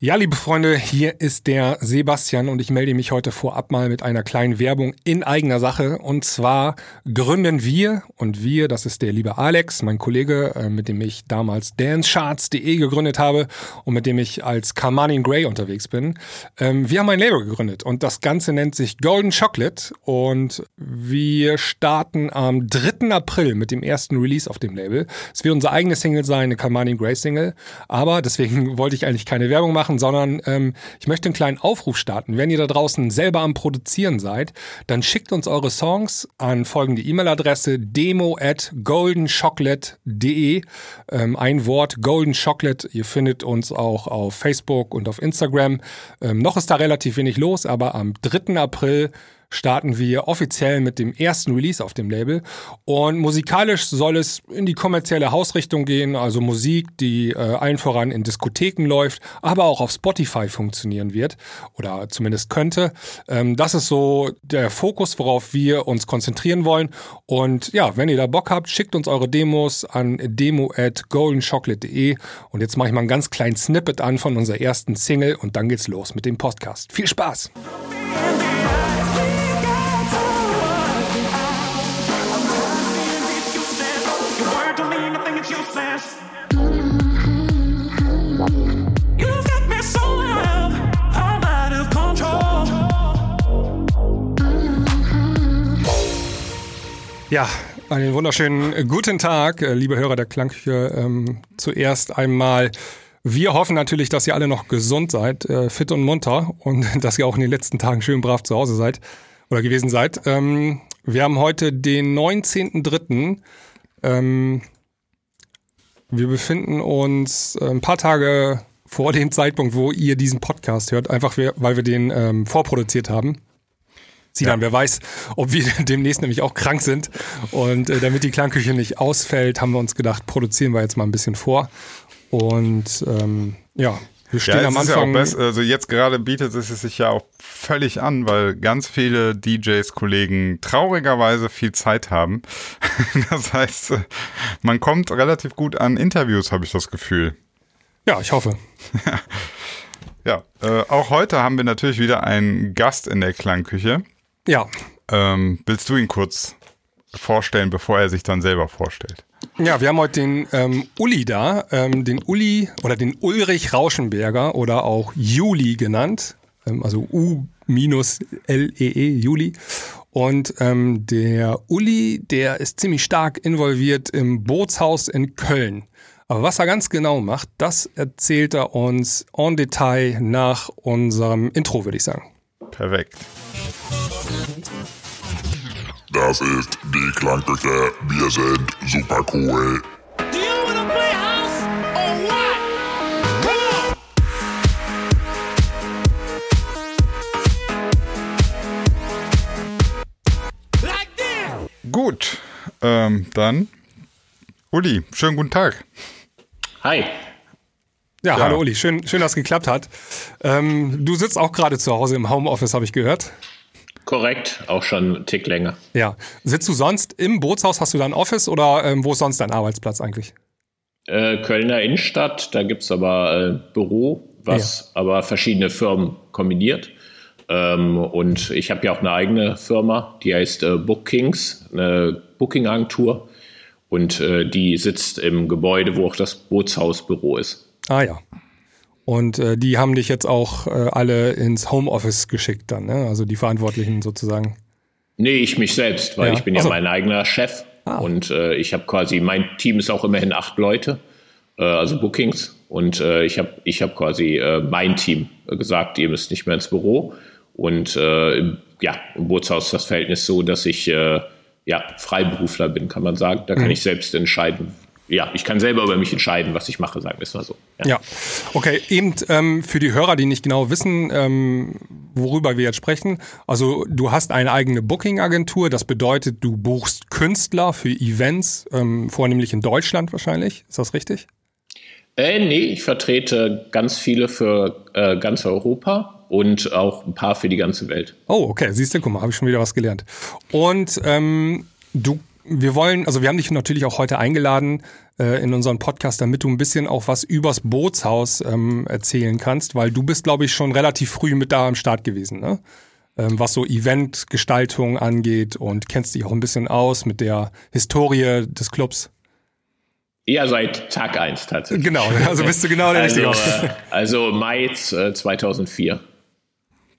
Ja, liebe Freunde, hier ist der Sebastian und ich melde mich heute vorab mal mit einer kleinen Werbung in eigener Sache. Und zwar gründen wir, und wir, das ist der liebe Alex, mein Kollege, äh, mit dem ich damals dancecharts.de gegründet habe und mit dem ich als Carmine Gray unterwegs bin. Ähm, wir haben ein Label gegründet und das Ganze nennt sich Golden Chocolate und wir starten am 3. April mit dem ersten Release auf dem Label. Es wird unser eigenes Single sein, eine Carmine Gray Single, aber deswegen wollte ich eigentlich keine Werbung machen machen, sondern ähm, ich möchte einen kleinen Aufruf starten. Wenn ihr da draußen selber am Produzieren seid, dann schickt uns eure Songs an folgende E-Mail-Adresse demo at goldenchocolate.de. Ähm, ein Wort Golden Chocolate. Ihr findet uns auch auf Facebook und auf Instagram. Ähm, noch ist da relativ wenig los, aber am 3. April starten wir offiziell mit dem ersten Release auf dem Label. Und musikalisch soll es in die kommerzielle Hausrichtung gehen, also Musik, die äh, allen voran in Diskotheken läuft, aber auch auf Spotify funktionieren wird oder zumindest könnte. Ähm, das ist so der Fokus, worauf wir uns konzentrieren wollen. Und ja, wenn ihr da Bock habt, schickt uns eure Demos an demo at goldenchocolate.de. Und jetzt mache ich mal einen ganz kleinen Snippet an von unserer ersten Single und dann geht's los mit dem Podcast. Viel Spaß! Ja, einen wunderschönen guten Tag, äh, liebe Hörer der Klangküche. Ähm, zuerst einmal, wir hoffen natürlich, dass ihr alle noch gesund seid, äh, fit und munter und dass ihr auch in den letzten Tagen schön brav zu Hause seid oder gewesen seid. Ähm, wir haben heute den 19.03. Ähm, wir befinden uns äh, ein paar Tage vor dem Zeitpunkt, wo ihr diesen Podcast hört, einfach weil wir den ähm, vorproduziert haben. Sinan, ja. wer weiß, ob wir demnächst nämlich auch krank sind. Und äh, damit die Klangküche nicht ausfällt, haben wir uns gedacht, produzieren wir jetzt mal ein bisschen vor. Und ähm, ja, wir stehen ja, am Anfang. Ja besser, also jetzt gerade bietet es sich ja auch völlig an, weil ganz viele DJs, Kollegen traurigerweise viel Zeit haben. das heißt, äh, man kommt relativ gut an Interviews, habe ich das Gefühl. Ja, ich hoffe. ja, äh, auch heute haben wir natürlich wieder einen Gast in der Klangküche. Ja. Ähm, willst du ihn kurz vorstellen, bevor er sich dann selber vorstellt? Ja, wir haben heute den ähm, Uli da, ähm, den Uli oder den Ulrich Rauschenberger oder auch Juli genannt, ähm, also U-L-E-E, -E, Juli. Und ähm, der Uli, der ist ziemlich stark involviert im Bootshaus in Köln. Aber was er ganz genau macht, das erzählt er uns en Detail nach unserem Intro, würde ich sagen. Perfekt. Das ist die Klangküche. Wir sind super cool. Gut, ähm, dann Uli, schönen guten Tag. Hi. Ja, ja, hallo Uli, schön, schön, dass es geklappt hat. Ähm, du sitzt auch gerade zu Hause im Homeoffice, habe ich gehört. Korrekt, auch schon einen Tick länger. Ja. Sitzt du sonst im Bootshaus? Hast du da ein Office oder ähm, wo ist sonst dein Arbeitsplatz eigentlich? Äh, Kölner Innenstadt, da gibt es aber äh, Büro, was ja. aber verschiedene Firmen kombiniert. Ähm, und ich habe ja auch eine eigene Firma, die heißt äh, Bookings, eine Booking-Agentur. Und äh, die sitzt im Gebäude, wo auch das Bootshausbüro ist. Ah ja. Und äh, die haben dich jetzt auch äh, alle ins Homeoffice geschickt dann, ne? Also die Verantwortlichen sozusagen. Nee, ich mich selbst, weil ja. ich bin also. ja mein eigener Chef. Ah. Und äh, ich habe quasi, mein Team ist auch immerhin acht Leute, äh, also Bookings. Und äh, ich habe ich hab quasi äh, mein Team gesagt, ihr müsst nicht mehr ins Büro. Und äh, ja, im Bootshaus ist das Verhältnis so, dass ich ja, Freiberufler bin, kann man sagen. Da kann mhm. ich selbst entscheiden, ja, ich kann selber über mich entscheiden, was ich mache, sagen wir es mal so. Ja, ja. okay. Eben ähm, für die Hörer, die nicht genau wissen, ähm, worüber wir jetzt sprechen. Also du hast eine eigene Booking-Agentur. Das bedeutet, du buchst Künstler für Events, ähm, vornehmlich in Deutschland wahrscheinlich. Ist das richtig? Äh, nee, ich vertrete ganz viele für äh, ganz Europa und auch ein paar für die ganze Welt. Oh, okay. Siehst du, guck mal, habe ich schon wieder was gelernt. Und ähm, du wir wollen, also wir haben dich natürlich auch heute eingeladen äh, in unseren Podcast, damit du ein bisschen auch was übers Bootshaus ähm, erzählen kannst, weil du bist, glaube ich, schon relativ früh mit da am Start gewesen, ne? Ähm, was so Eventgestaltung angeht und kennst dich auch ein bisschen aus mit der Historie des Clubs. Ja, seit Tag 1 tatsächlich. Genau, also bist du genau der also, Richtige. Äh, also Mai äh, 2004.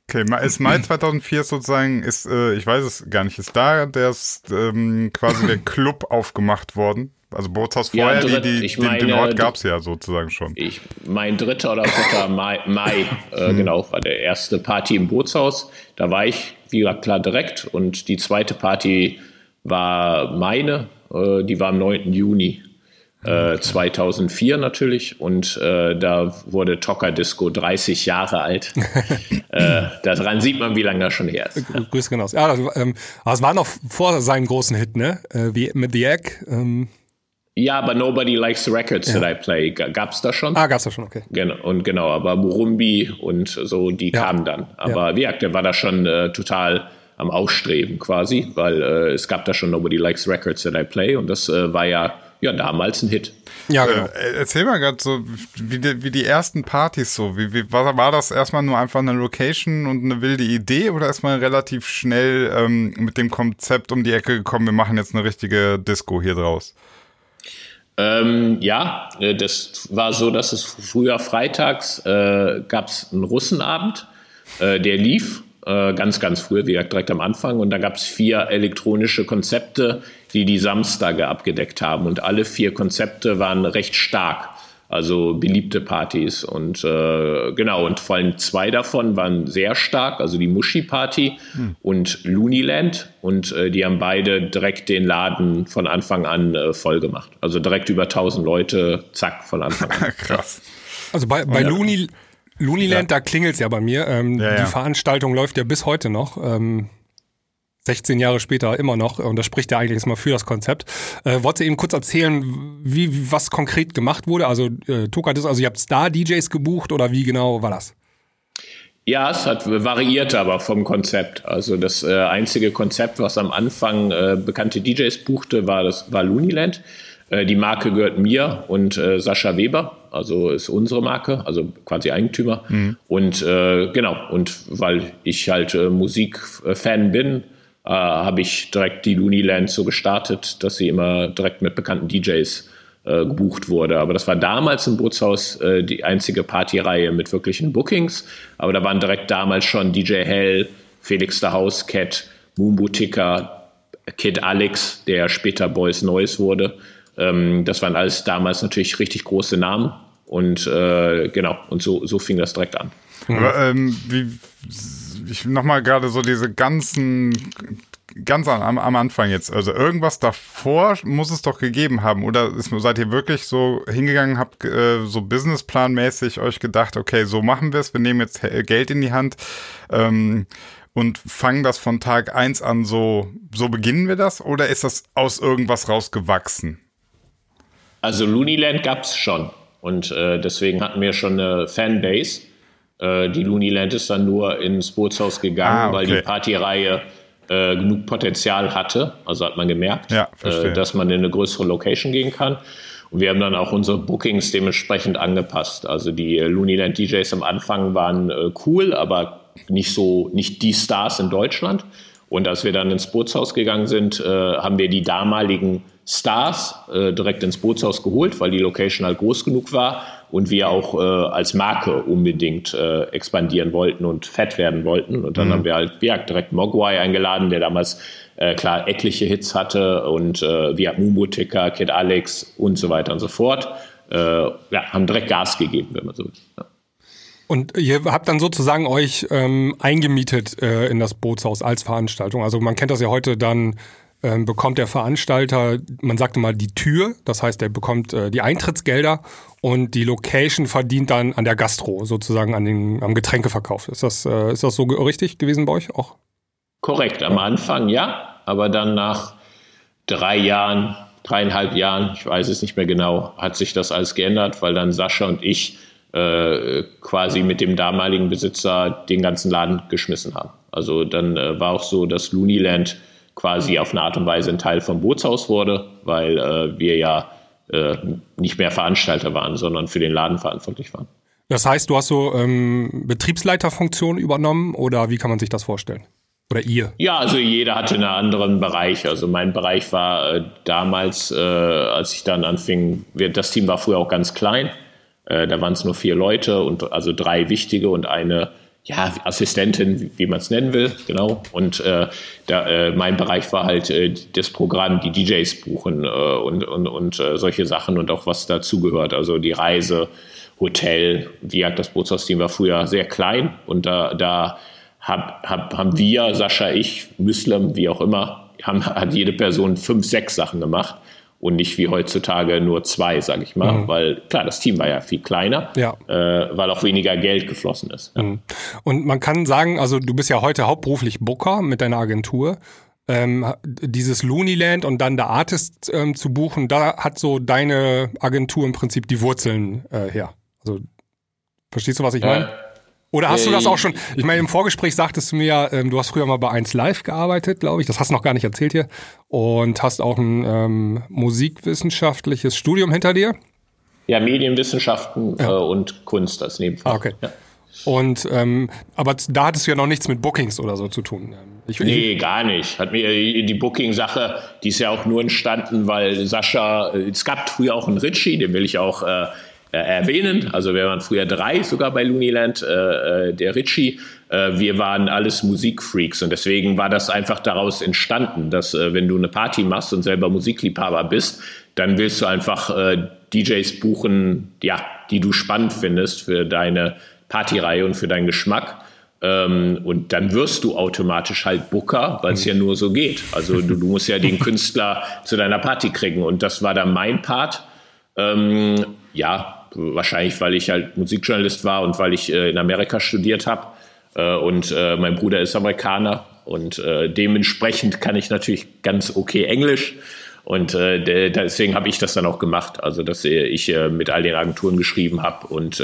Okay, ist Mai 2004 sozusagen, ist, äh, ich weiß es gar nicht, ist da der ist, ähm, quasi der Club aufgemacht worden? Also Bootshaus vorher, ja, dritt, die, die, meine, den, Ort gab es ja sozusagen schon. Ich, mein dritter oder vierter Mai, Mai äh, hm. genau, war der erste Party im Bootshaus. Da war ich, wie gesagt, klar direkt. Und die zweite Party war meine, äh, die war am 9. Juni. 2004 äh, natürlich und äh, da wurde Tocker Disco 30 Jahre alt. äh, daran sieht man, wie lange das schon her ist. Grüß genau. Ja, das, ähm, das war noch vor seinem großen Hit, ne? Äh, wie mit The Egg. Ähm. Ja, aber Nobody Likes the Records ja. That I Play gab's da schon. Ah, gab's da schon, okay. Genau, und genau, aber Murumbi und so, die ja. kamen dann. Aber ja. wie gesagt, der war da schon äh, total am Ausstreben quasi, weil äh, es gab da schon Nobody Likes Records That I Play und das war ja ja, damals ein Hit. Ja, genau. Äh, erzähl mal gerade so, wie die, wie die ersten Partys so, wie, wie, war, war das erstmal nur einfach eine Location und eine wilde Idee oder ist man relativ schnell ähm, mit dem Konzept um die Ecke gekommen, wir machen jetzt eine richtige Disco hier draus? Ähm, ja, äh, das war so, dass es früher freitags äh, gab es einen Russenabend, äh, der lief äh, ganz, ganz früh, wie gesagt, direkt am Anfang. Und da gab es vier elektronische Konzepte, die die Samstage abgedeckt haben. Und alle vier Konzepte waren recht stark. Also beliebte Partys und äh, genau, und vor allem zwei davon waren sehr stark, also die Muschi Party hm. und Looniland und äh, die haben beide direkt den Laden von Anfang an äh, voll gemacht. Also direkt über 1000 Leute, zack, von Anfang an. Krass. Also bei, bei ja. Looney, Looniland, ja. da klingelt's ja bei mir. Ähm, ja, die Veranstaltung läuft ja bis heute noch. Ähm, 16 Jahre später immer noch, und das spricht ja eigentlich erstmal für das Konzept. Äh, wolltest du eben kurz erzählen, wie, was konkret gemacht wurde? Also, äh, Toka, also ihr habt Star-DJs gebucht oder wie genau war das? Ja, es hat variiert aber vom Konzept. Also das äh, einzige Konzept, was am Anfang äh, bekannte DJs buchte, war das war Looniland. Äh, die Marke gehört mir und äh, Sascha Weber, also ist unsere Marke, also quasi Eigentümer. Mhm. Und äh, genau, und weil ich halt äh, Musikfan bin, äh, habe ich direkt die Looniland so gestartet, dass sie immer direkt mit bekannten DJs äh, gebucht wurde. Aber das war damals im Bootshaus die einzige Partyreihe mit wirklichen Bookings. Aber da waren direkt damals schon DJ Hell, Felix der House Cat, Moombo Ticker, Kid Alex, der später Boys Noise wurde. Ähm, das waren alles damals natürlich richtig große Namen. Und äh, genau, und so, so fing das direkt an. Aber, ähm, wie ich nochmal gerade so diese ganzen, ganz am, am Anfang jetzt, also irgendwas davor muss es doch gegeben haben, oder ist, seid ihr wirklich so hingegangen, habt äh, so businessplanmäßig euch gedacht, okay, so machen wir es, wir nehmen jetzt Geld in die Hand ähm, und fangen das von Tag eins an so, so beginnen wir das, oder ist das aus irgendwas rausgewachsen? Also Looniland gab es schon und äh, deswegen hatten wir schon eine Fanbase äh, die Looniland ist dann nur ins Bootshaus gegangen, ah, okay. weil die Partyreihe äh, genug Potenzial hatte. Also hat man gemerkt, ja, äh, dass man in eine größere Location gehen kann. Und wir haben dann auch unsere Bookings dementsprechend angepasst. Also die Looniland DJs am Anfang waren äh, cool, aber nicht so, nicht die Stars in Deutschland. Und als wir dann ins Bootshaus gegangen sind, äh, haben wir die damaligen Stars äh, direkt ins Bootshaus geholt, weil die Location halt groß genug war und wir auch äh, als Marke unbedingt äh, expandieren wollten und fett werden wollten. Und dann mhm. haben wir halt ja, direkt Mogwai eingeladen, der damals äh, klar etliche Hits hatte und äh, Mumu Ticker, Kid Alex und so weiter und so fort. Äh, ja, haben direkt Gas gegeben, wenn man so will. Ja. Und ihr habt dann sozusagen euch ähm, eingemietet äh, in das Bootshaus als Veranstaltung. Also man kennt das ja heute dann ähm, bekommt der Veranstalter, man sagte mal, die Tür, das heißt, er bekommt äh, die Eintrittsgelder und die Location verdient dann an der Gastro, sozusagen an den, am Getränkeverkauf. Ist das, äh, ist das so richtig gewesen bei euch auch? Korrekt, am Anfang ja, aber dann nach drei Jahren, dreieinhalb Jahren, ich weiß es nicht mehr genau, hat sich das alles geändert, weil dann Sascha und ich äh, quasi mit dem damaligen Besitzer den ganzen Laden geschmissen haben. Also dann äh, war auch so, dass Looniland quasi auf eine Art und Weise ein Teil vom Bootshaus wurde, weil äh, wir ja äh, nicht mehr Veranstalter waren, sondern für den Laden verantwortlich waren. Das heißt, du hast so ähm, Betriebsleiterfunktion übernommen oder wie kann man sich das vorstellen? Oder ihr? Ja, also jeder hatte einen anderen Bereich. Also mein Bereich war äh, damals, äh, als ich dann anfing, wir, das Team war früher auch ganz klein. Äh, da waren es nur vier Leute und also drei wichtige und eine ja, Assistentin, wie, man es nennen will, genau. Und äh, da, äh, mein Bereich war halt äh, das Programm, die DJs buchen äh, und, und, und äh, solche Sachen und auch was dazugehört. Also die Reise, Hotel, wie gesagt, das Bootshausteam war früher sehr klein und da, da hab, hab, haben wir, Sascha, ich, Muslim, wie auch immer, haben, hat jede Person fünf, sechs Sachen gemacht und nicht wie heutzutage nur zwei, sage ich mal, mhm. weil klar, das Team war ja viel kleiner, ja. Äh, weil auch weniger Geld geflossen ist. Ja. Mhm. Und man kann sagen, also du bist ja heute hauptberuflich Booker mit deiner Agentur. Ähm, dieses Looneyland und dann der Artist ähm, zu buchen, da hat so deine Agentur im Prinzip die Wurzeln äh, her. Also verstehst du, was ich meine? Oder hast du das auch schon? Ich meine, im Vorgespräch sagtest du mir ja, ähm, du hast früher mal bei 1 Live gearbeitet, glaube ich. Das hast du noch gar nicht erzählt hier. Und hast auch ein ähm, musikwissenschaftliches Studium hinter dir. Ja, Medienwissenschaften ja. Äh, und Kunst als Nebenfach. Ah, okay. Ja. Und ähm, aber da hattest du ja noch nichts mit Bookings oder so zu tun. Ich, nee, gar nicht. Hat mir die Booking-Sache, die ist ja auch nur entstanden, weil Sascha, äh, es gab früher auch einen Ritchie, den will ich auch äh, äh, erwähnen. Also wir waren früher drei sogar bei Looneyland, äh, äh, der Ritchie. Äh, wir waren alles Musikfreaks und deswegen war das einfach daraus entstanden, dass äh, wenn du eine Party machst und selber Musikliebhaber bist, dann willst du einfach äh, DJs buchen, ja, die du spannend findest für deine Partyreihe und für deinen Geschmack. Ähm, und dann wirst du automatisch halt Booker, weil es mhm. ja nur so geht. Also du, du musst ja den Künstler zu deiner Party kriegen. Und das war dann mein Part. Ähm, ja, wahrscheinlich, weil ich halt Musikjournalist war und weil ich äh, in Amerika studiert habe. Äh, und äh, mein Bruder ist Amerikaner und äh, dementsprechend kann ich natürlich ganz okay Englisch. Und äh, deswegen habe ich das dann auch gemacht. Also, dass ich äh, mit all den Agenturen geschrieben habe und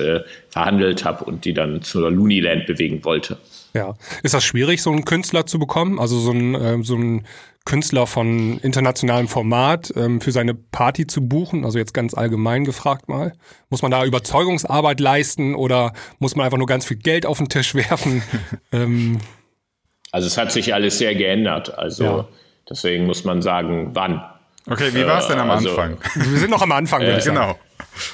verhandelt habe und die dann zur Looneyland bewegen wollte. Ja. Ist das schwierig, so einen Künstler zu bekommen? Also so ein, so ein Künstler von internationalem Format ähm, für seine Party zu buchen? Also jetzt ganz allgemein gefragt mal. Muss man da Überzeugungsarbeit leisten oder muss man einfach nur ganz viel Geld auf den Tisch werfen? ähm, also es hat sich alles sehr geändert. Also ja. deswegen muss man sagen, wann. Okay, wie war es denn am also, Anfang? Wir sind noch am Anfang, würde äh, ich sagen. Genau.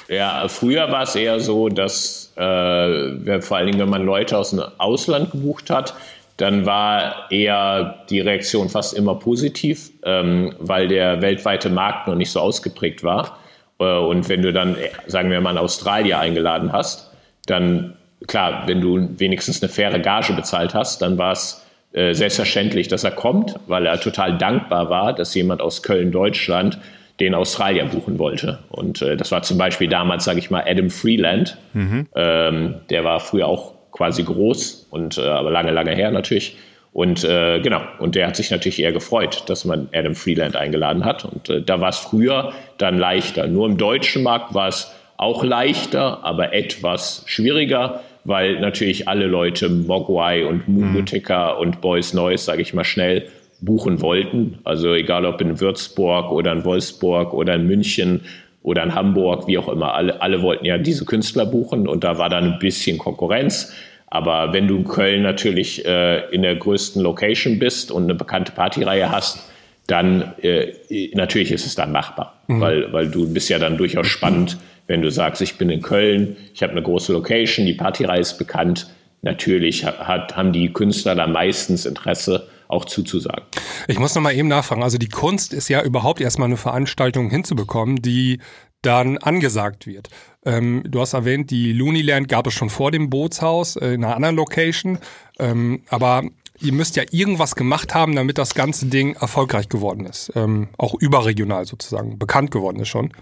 Ja, früher war es eher so, dass äh, vor allen Dingen, wenn man Leute aus dem Ausland gebucht hat, dann war eher die Reaktion fast immer positiv, ähm, weil der weltweite Markt noch nicht so ausgeprägt war. Äh, und wenn du dann, sagen wir mal, einen Australier eingeladen hast, dann, klar, wenn du wenigstens eine faire Gage bezahlt hast, dann war es äh, selbstverständlich, dass er kommt, weil er total dankbar war, dass jemand aus Köln, Deutschland, den Australier buchen wollte. Und äh, das war zum Beispiel damals, sage ich mal, Adam Freeland. Mhm. Ähm, der war früher auch quasi groß und äh, aber lange, lange her natürlich. Und äh, genau, und der hat sich natürlich eher gefreut, dass man Adam Freeland eingeladen hat. Und äh, da war es früher dann leichter. Nur im deutschen Markt war es auch leichter, aber etwas schwieriger, weil natürlich alle Leute Mogwai und Mugutika mhm. und Boys Noise, sage ich mal schnell, buchen wollten. Also egal ob in Würzburg oder in Wolfsburg oder in München oder in Hamburg, wie auch immer. Alle, alle wollten ja diese Künstler buchen und da war dann ein bisschen Konkurrenz. Aber wenn du in Köln natürlich äh, in der größten Location bist und eine bekannte Partyreihe hast, dann äh, natürlich ist es dann machbar, mhm. weil, weil du bist ja dann durchaus spannend, wenn du sagst, ich bin in Köln, ich habe eine große Location, die Partyreihe ist bekannt. Natürlich hat, haben die Künstler da meistens Interesse, auch zuzusagen. Ich muss noch mal eben nachfragen. Also die Kunst ist ja überhaupt erstmal eine Veranstaltung hinzubekommen, die dann angesagt wird. Ähm, du hast erwähnt, die Looneyland gab es schon vor dem Bootshaus äh, in einer anderen Location. Ähm, aber ihr müsst ja irgendwas gemacht haben, damit das ganze Ding erfolgreich geworden ist. Ähm, auch überregional sozusagen, bekannt geworden ist schon.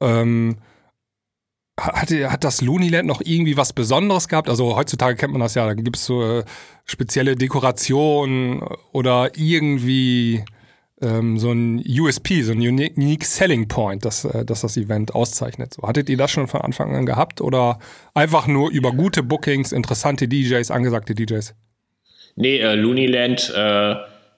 Ähm, hat, hat das Looneyland noch irgendwie was Besonderes gehabt? Also heutzutage kennt man das ja, da gibt es so äh, spezielle Dekorationen oder irgendwie ähm, so ein USP, so ein Unique Selling Point, das, äh, das das Event auszeichnet. So, hattet ihr das schon von Anfang an gehabt oder einfach nur über gute Bookings, interessante DJs, angesagte DJs? Nee, äh, Looneyland äh,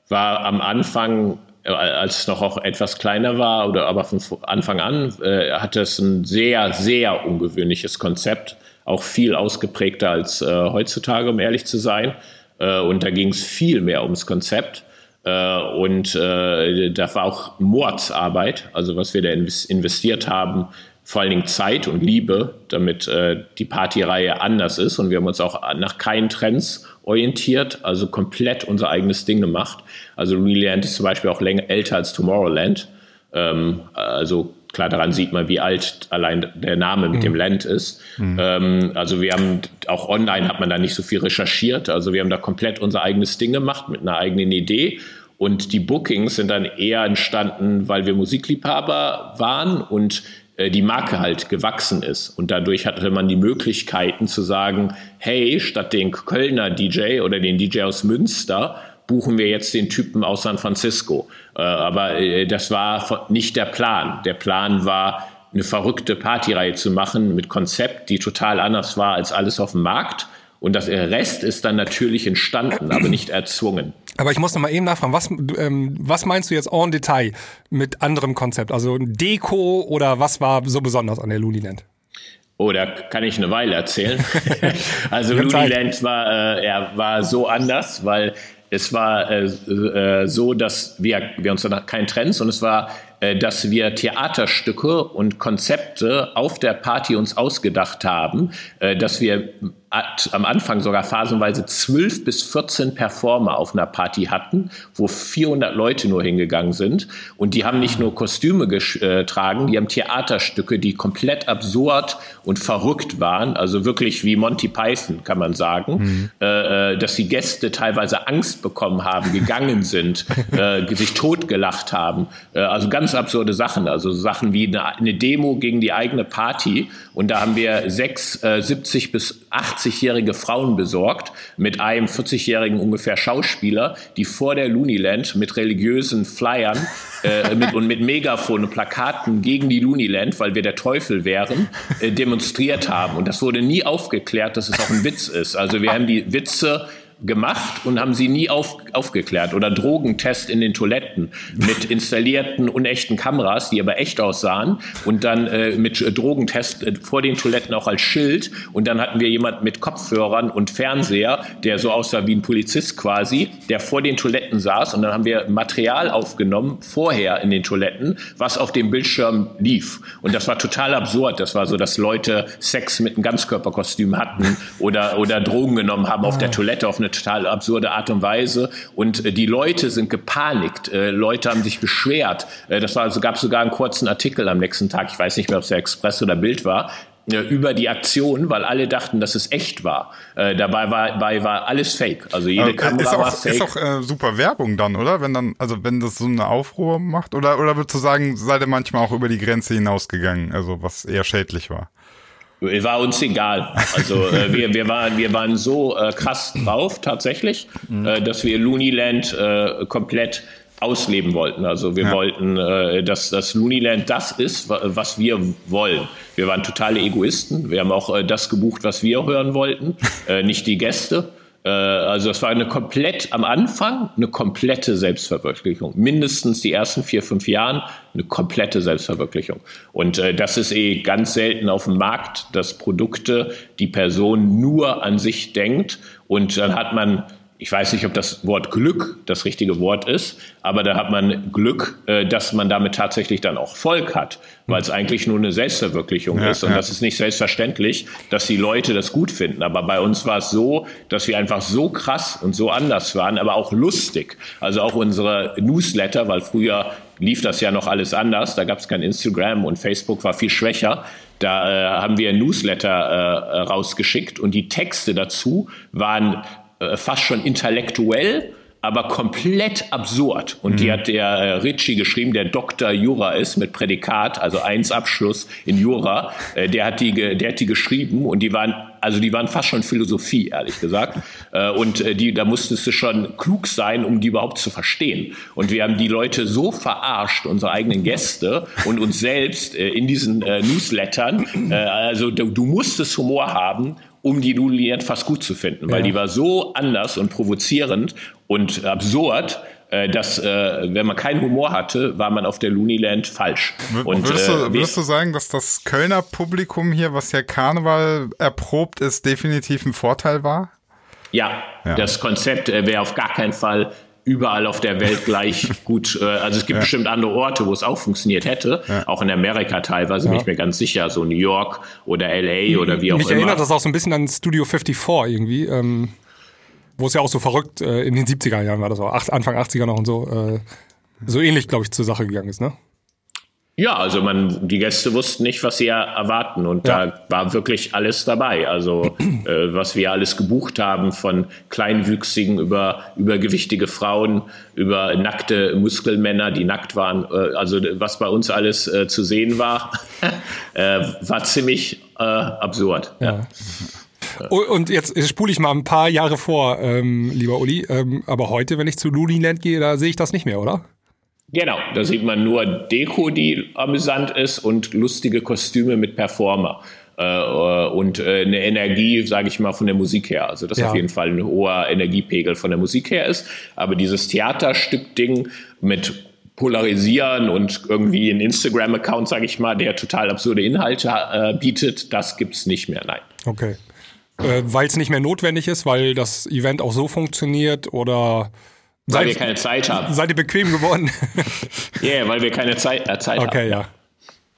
war am Anfang, äh, als es noch auch etwas kleiner war, oder aber von Anfang an, äh, hatte es ein sehr, sehr ungewöhnliches Konzept, auch viel ausgeprägter als äh, heutzutage, um ehrlich zu sein. Äh, und da ging es viel mehr ums Konzept. Äh, und äh, da war auch Mordsarbeit, also was wir da investiert haben, vor allen Dingen Zeit und Liebe, damit äh, die Partyreihe anders ist. Und wir haben uns auch nach keinen Trends orientiert, also komplett unser eigenes Ding gemacht. Also Reland ist zum Beispiel auch länger älter als Tomorrowland. Ähm, also klar, daran sieht man, wie alt allein der Name mit mhm. dem Land ist. Mhm. Ähm, also wir haben auch online hat man da nicht so viel recherchiert. Also wir haben da komplett unser eigenes Ding gemacht mit einer eigenen Idee. Und die Bookings sind dann eher entstanden, weil wir Musikliebhaber waren und äh, die Marke halt gewachsen ist. Und dadurch hatte man die Möglichkeiten zu sagen, hey, statt den Kölner DJ oder den DJ aus Münster, buchen wir jetzt den Typen aus San Francisco. Äh, aber äh, das war nicht der Plan. Der Plan war, eine verrückte Partyreihe zu machen mit Konzept, die total anders war als alles auf dem Markt. Und das Rest ist dann natürlich entstanden, aber nicht erzwungen. Aber ich muss noch mal eben nachfragen, was, ähm, was meinst du jetzt en Detail mit anderem Konzept? Also Deko oder was war so besonders an der Luniland? Oh, da kann ich eine Weile erzählen. also Luniland war, äh, ja, war so anders, weil es war äh, äh, so, dass wir, wir uns danach kein Trends und es war äh, dass wir Theaterstücke und Konzepte auf der Party uns ausgedacht haben, äh, dass wir am Anfang sogar phasenweise 12 bis 14 Performer auf einer Party hatten, wo 400 Leute nur hingegangen sind. Und die haben nicht nur Kostüme getragen, die haben Theaterstücke, die komplett absurd und verrückt waren, also wirklich wie Monty Python, kann man sagen, mhm. äh, dass die Gäste teilweise Angst bekommen haben, gegangen sind, äh, sich totgelacht haben. Äh, also ganz absurde Sachen, also Sachen wie eine, eine, Demo gegen die eigene Party. Und da haben wir sechs äh, 70 bis 80-jährige Frauen besorgt mit einem 40-jährigen ungefähr Schauspieler, die vor der Looniland mit religiösen Flyern äh, mit, und mit Megafon und Plakaten gegen die Looniland, weil wir der Teufel wären, äh, demonstriert haben. Und das wurde nie aufgeklärt, dass es auch ein Witz ist. Also wir haben die Witze gemacht und haben sie nie auf, aufgeklärt. Oder Drogentest in den Toiletten mit installierten unechten Kameras, die aber echt aussahen. Und dann äh, mit äh, Drogentest äh, vor den Toiletten auch als Schild. Und dann hatten wir jemanden mit Kopfhörern und Fernseher, der so aussah wie ein Polizist quasi, der vor den Toiletten saß. Und dann haben wir Material aufgenommen, vorher in den Toiletten, was auf dem Bildschirm lief. Und das war total absurd. Das war so, dass Leute Sex mit einem Ganzkörperkostüm hatten oder, oder Drogen genommen haben auf der Toilette auf eine eine total absurde Art und Weise. Und äh, die Leute sind gepanikt. Äh, Leute haben sich beschwert. Äh, das war, also, gab sogar einen kurzen Artikel am nächsten Tag. Ich weiß nicht mehr, ob es der Express oder Bild war über die Aktion, weil alle dachten, dass es echt war. Äh, dabei, war dabei war alles fake. Also jede äh, Kamera ist auch, war fake. Ist auch äh, super Werbung dann, oder? Wenn dann, also wenn das so eine Aufruhr macht, oder oder würdest du sagen, seid ihr manchmal auch über die Grenze hinausgegangen, also was eher schädlich war? War uns egal. Also äh, wir, wir, waren, wir waren so äh, krass drauf tatsächlich, mhm. äh, dass wir Looniland äh, komplett ausleben wollten. Also wir ja. wollten, äh, dass das Looniland das ist, was wir wollen. Wir waren totale Egoisten. Wir haben auch äh, das gebucht, was wir hören wollten, nicht die Gäste. Äh, also es war eine komplett am Anfang eine komplette Selbstverwirklichung. Mindestens die ersten vier, fünf Jahren eine komplette Selbstverwirklichung. Und äh, das ist eh ganz selten auf dem Markt, dass Produkte die Person nur an sich denkt und dann hat man ich weiß nicht, ob das Wort Glück das richtige Wort ist, aber da hat man Glück, äh, dass man damit tatsächlich dann auch Volk hat, weil es eigentlich nur eine Selbstverwirklichung ja, ist. Und ja. das ist nicht selbstverständlich, dass die Leute das gut finden. Aber bei uns war es so, dass wir einfach so krass und so anders waren, aber auch lustig. Also auch unsere Newsletter, weil früher lief das ja noch alles anders. Da gab es kein Instagram und Facebook war viel schwächer. Da äh, haben wir Newsletter äh, rausgeschickt und die Texte dazu waren äh, fast schon intellektuell, aber komplett absurd. Und mhm. die hat der äh, Ritchie geschrieben, der Doktor Jura ist mit Prädikat, also eins Abschluss in Jura. Äh, der hat die, der hat die geschrieben und die waren also die waren fast schon Philosophie, ehrlich gesagt. Äh, und äh, die, da musstest du schon klug sein, um die überhaupt zu verstehen. Und wir haben die Leute so verarscht, unsere eigenen Gäste und uns selbst äh, in diesen Newslettern. Also du, du musstest Humor haben, um die Nudelliert fast gut zu finden, weil ja. die war so anders und provozierend und absurd, äh, dass, äh, wenn man keinen Humor hatte, war man auf der Looniland falsch. Und, würdest, du, würdest du sagen, dass das Kölner Publikum hier, was ja Karneval erprobt ist, definitiv ein Vorteil war? Ja, ja. das Konzept wäre auf gar keinen Fall überall auf der Welt gleich gut. Äh, also es gibt ja. bestimmt andere Orte, wo es auch funktioniert hätte. Ja. Auch in Amerika teilweise, ja. bin ich mir ganz sicher. So New York oder LA oder wie auch Mich immer. Mich erinnert das auch so ein bisschen an Studio 54 irgendwie. Ähm, wo es ja auch so verrückt, äh, in den 70er Jahren war das auch, Anfang 80er noch und so, äh, so ähnlich, glaube ich, zur Sache gegangen ist, ne? Ja, also man, die Gäste wussten nicht, was sie erwarten und ja. da war wirklich alles dabei. Also äh, was wir alles gebucht haben, von kleinwüchsigen über übergewichtige Frauen, über nackte Muskelmänner, die nackt waren. Äh, also was bei uns alles äh, zu sehen war, äh, war ziemlich äh, absurd. Ja. ja. Und jetzt spule ich mal ein paar Jahre vor, ähm, lieber Uli. Ähm, aber heute, wenn ich zu Luliland gehe, da sehe ich das nicht mehr, oder? Genau, da sieht man nur Deko, die amüsant ist und lustige Kostüme mit Performer. Äh, und äh, eine Energie, sage ich mal, von der Musik her. Also das ja. auf jeden Fall ein hoher Energiepegel von der Musik her ist. Aber dieses Theaterstück-Ding mit Polarisieren und irgendwie ein Instagram-Account, sage ich mal, der total absurde Inhalte äh, bietet, das gibt's nicht mehr, nein. Okay. Äh, weil es nicht mehr notwendig ist, weil das Event auch so funktioniert oder weil seid, wir keine Zeit haben. Seid ihr bequem geworden? Ja, yeah, weil wir keine Zeit, äh, Zeit okay, haben. Okay, ja.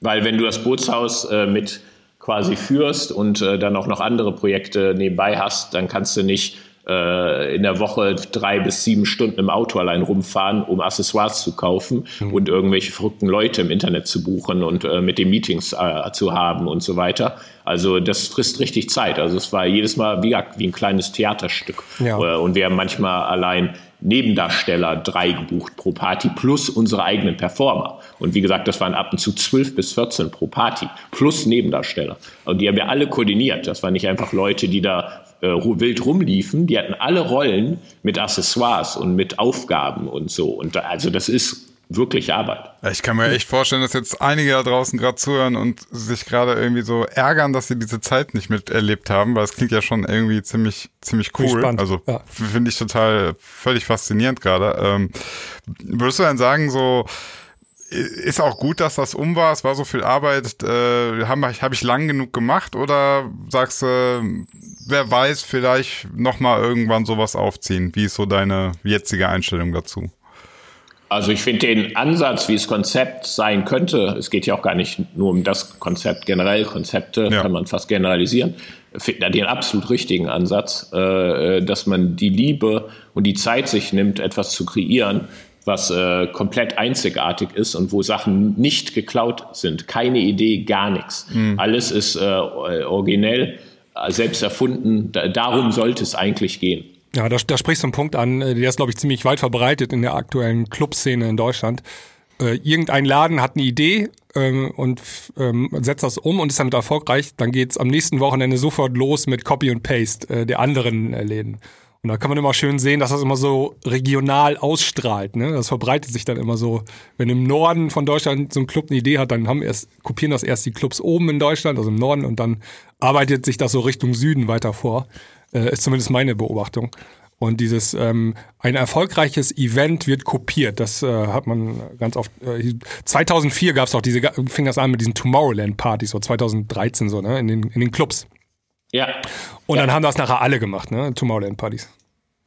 Weil wenn du das Bootshaus äh, mit quasi führst und äh, dann auch noch andere Projekte nebenbei hast, dann kannst du nicht äh, in der Woche drei bis sieben Stunden im Auto allein rumfahren, um Accessoires zu kaufen mhm. und irgendwelche verrückten Leute im Internet zu buchen und äh, mit den Meetings äh, zu haben und so weiter. Also das frisst richtig Zeit. Also es war jedes Mal wie, wie ein kleines Theaterstück. Ja. Äh, und wir haben manchmal allein Nebendarsteller drei gebucht pro Party plus unsere eigenen Performer. Und wie gesagt, das waren ab und zu zwölf bis 14 pro Party plus Nebendarsteller. Und die haben wir alle koordiniert. Das waren nicht einfach Leute, die da äh, wild rumliefen. Die hatten alle Rollen mit Accessoires und mit Aufgaben und so. Und da, also das ist wirklich Arbeit. Ich kann mir echt vorstellen, dass jetzt einige da draußen gerade zuhören und sich gerade irgendwie so ärgern, dass sie diese Zeit nicht miterlebt haben, weil es klingt ja schon irgendwie ziemlich, ziemlich cool. Also ja. finde ich total völlig faszinierend gerade. Ähm, würdest du dann sagen, so ist auch gut, dass das um war, es war so viel Arbeit, äh, habe hab ich lang genug gemacht oder sagst du, wer weiß, vielleicht nochmal irgendwann sowas aufziehen? Wie ist so deine jetzige Einstellung dazu? Also ich finde den Ansatz, wie es Konzept sein könnte, es geht ja auch gar nicht nur um das Konzept generell, Konzepte ja. kann man fast generalisieren, finde den absolut richtigen Ansatz, äh, dass man die Liebe und die Zeit sich nimmt, etwas zu kreieren, was äh, komplett einzigartig ist und wo Sachen nicht geklaut sind. Keine Idee, gar nichts. Mhm. Alles ist äh, originell, selbst erfunden. Da, darum sollte es eigentlich gehen. Ja, da, da sprichst du einen Punkt an, äh, der ist, glaube ich, ziemlich weit verbreitet in der aktuellen Clubszene in Deutschland. Äh, irgendein Laden hat eine Idee ähm, und ähm, setzt das um und ist damit erfolgreich, dann geht's am nächsten Wochenende sofort los mit Copy und Paste äh, der anderen äh, Läden. Und da kann man immer schön sehen, dass das immer so regional ausstrahlt. Ne? Das verbreitet sich dann immer so. Wenn im Norden von Deutschland so ein Club eine Idee hat, dann haben erst, kopieren das erst die Clubs oben in Deutschland, also im Norden, und dann arbeitet sich das so Richtung Süden weiter vor. Äh, ist zumindest meine Beobachtung. Und dieses ähm, ein erfolgreiches Event wird kopiert. Das äh, hat man ganz oft. Äh, 2004 gab es auch diese, fing das an mit diesen Tomorrowland-Partys, so 2013 so, ne, in den, in den Clubs. Ja. Und ja. dann haben das nachher alle gemacht, ne, Tomorrowland-Partys.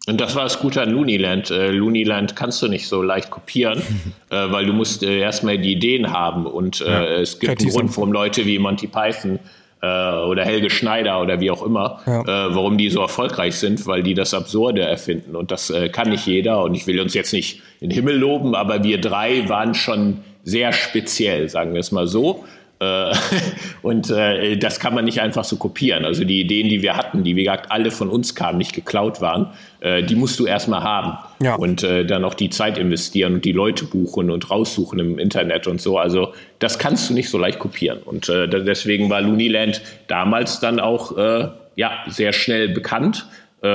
Und das war das Gute an Looniland. Äh, Looniland kannst du nicht so leicht kopieren, äh, weil du musst äh, erstmal die Ideen haben. Und äh, ja. es gibt einen Grund, warum Leute wie Monty Python äh, oder Helge Schneider oder wie auch immer, ja. äh, warum die so erfolgreich sind, weil die das Absurde erfinden. Und das äh, kann nicht jeder. Und ich will uns jetzt nicht in den Himmel loben, aber wir drei waren schon sehr speziell, sagen wir es mal so. Äh, und äh, das kann man nicht einfach so kopieren. Also die Ideen, die wir hatten, die wie gesagt alle von uns kamen, nicht geklaut waren, äh, die musst du erstmal haben. Ja. Und dann auch die Zeit investieren und die Leute buchen und raussuchen im Internet und so. Also das kannst du nicht so leicht kopieren. Und deswegen war Looniland damals dann auch ja, sehr schnell bekannt.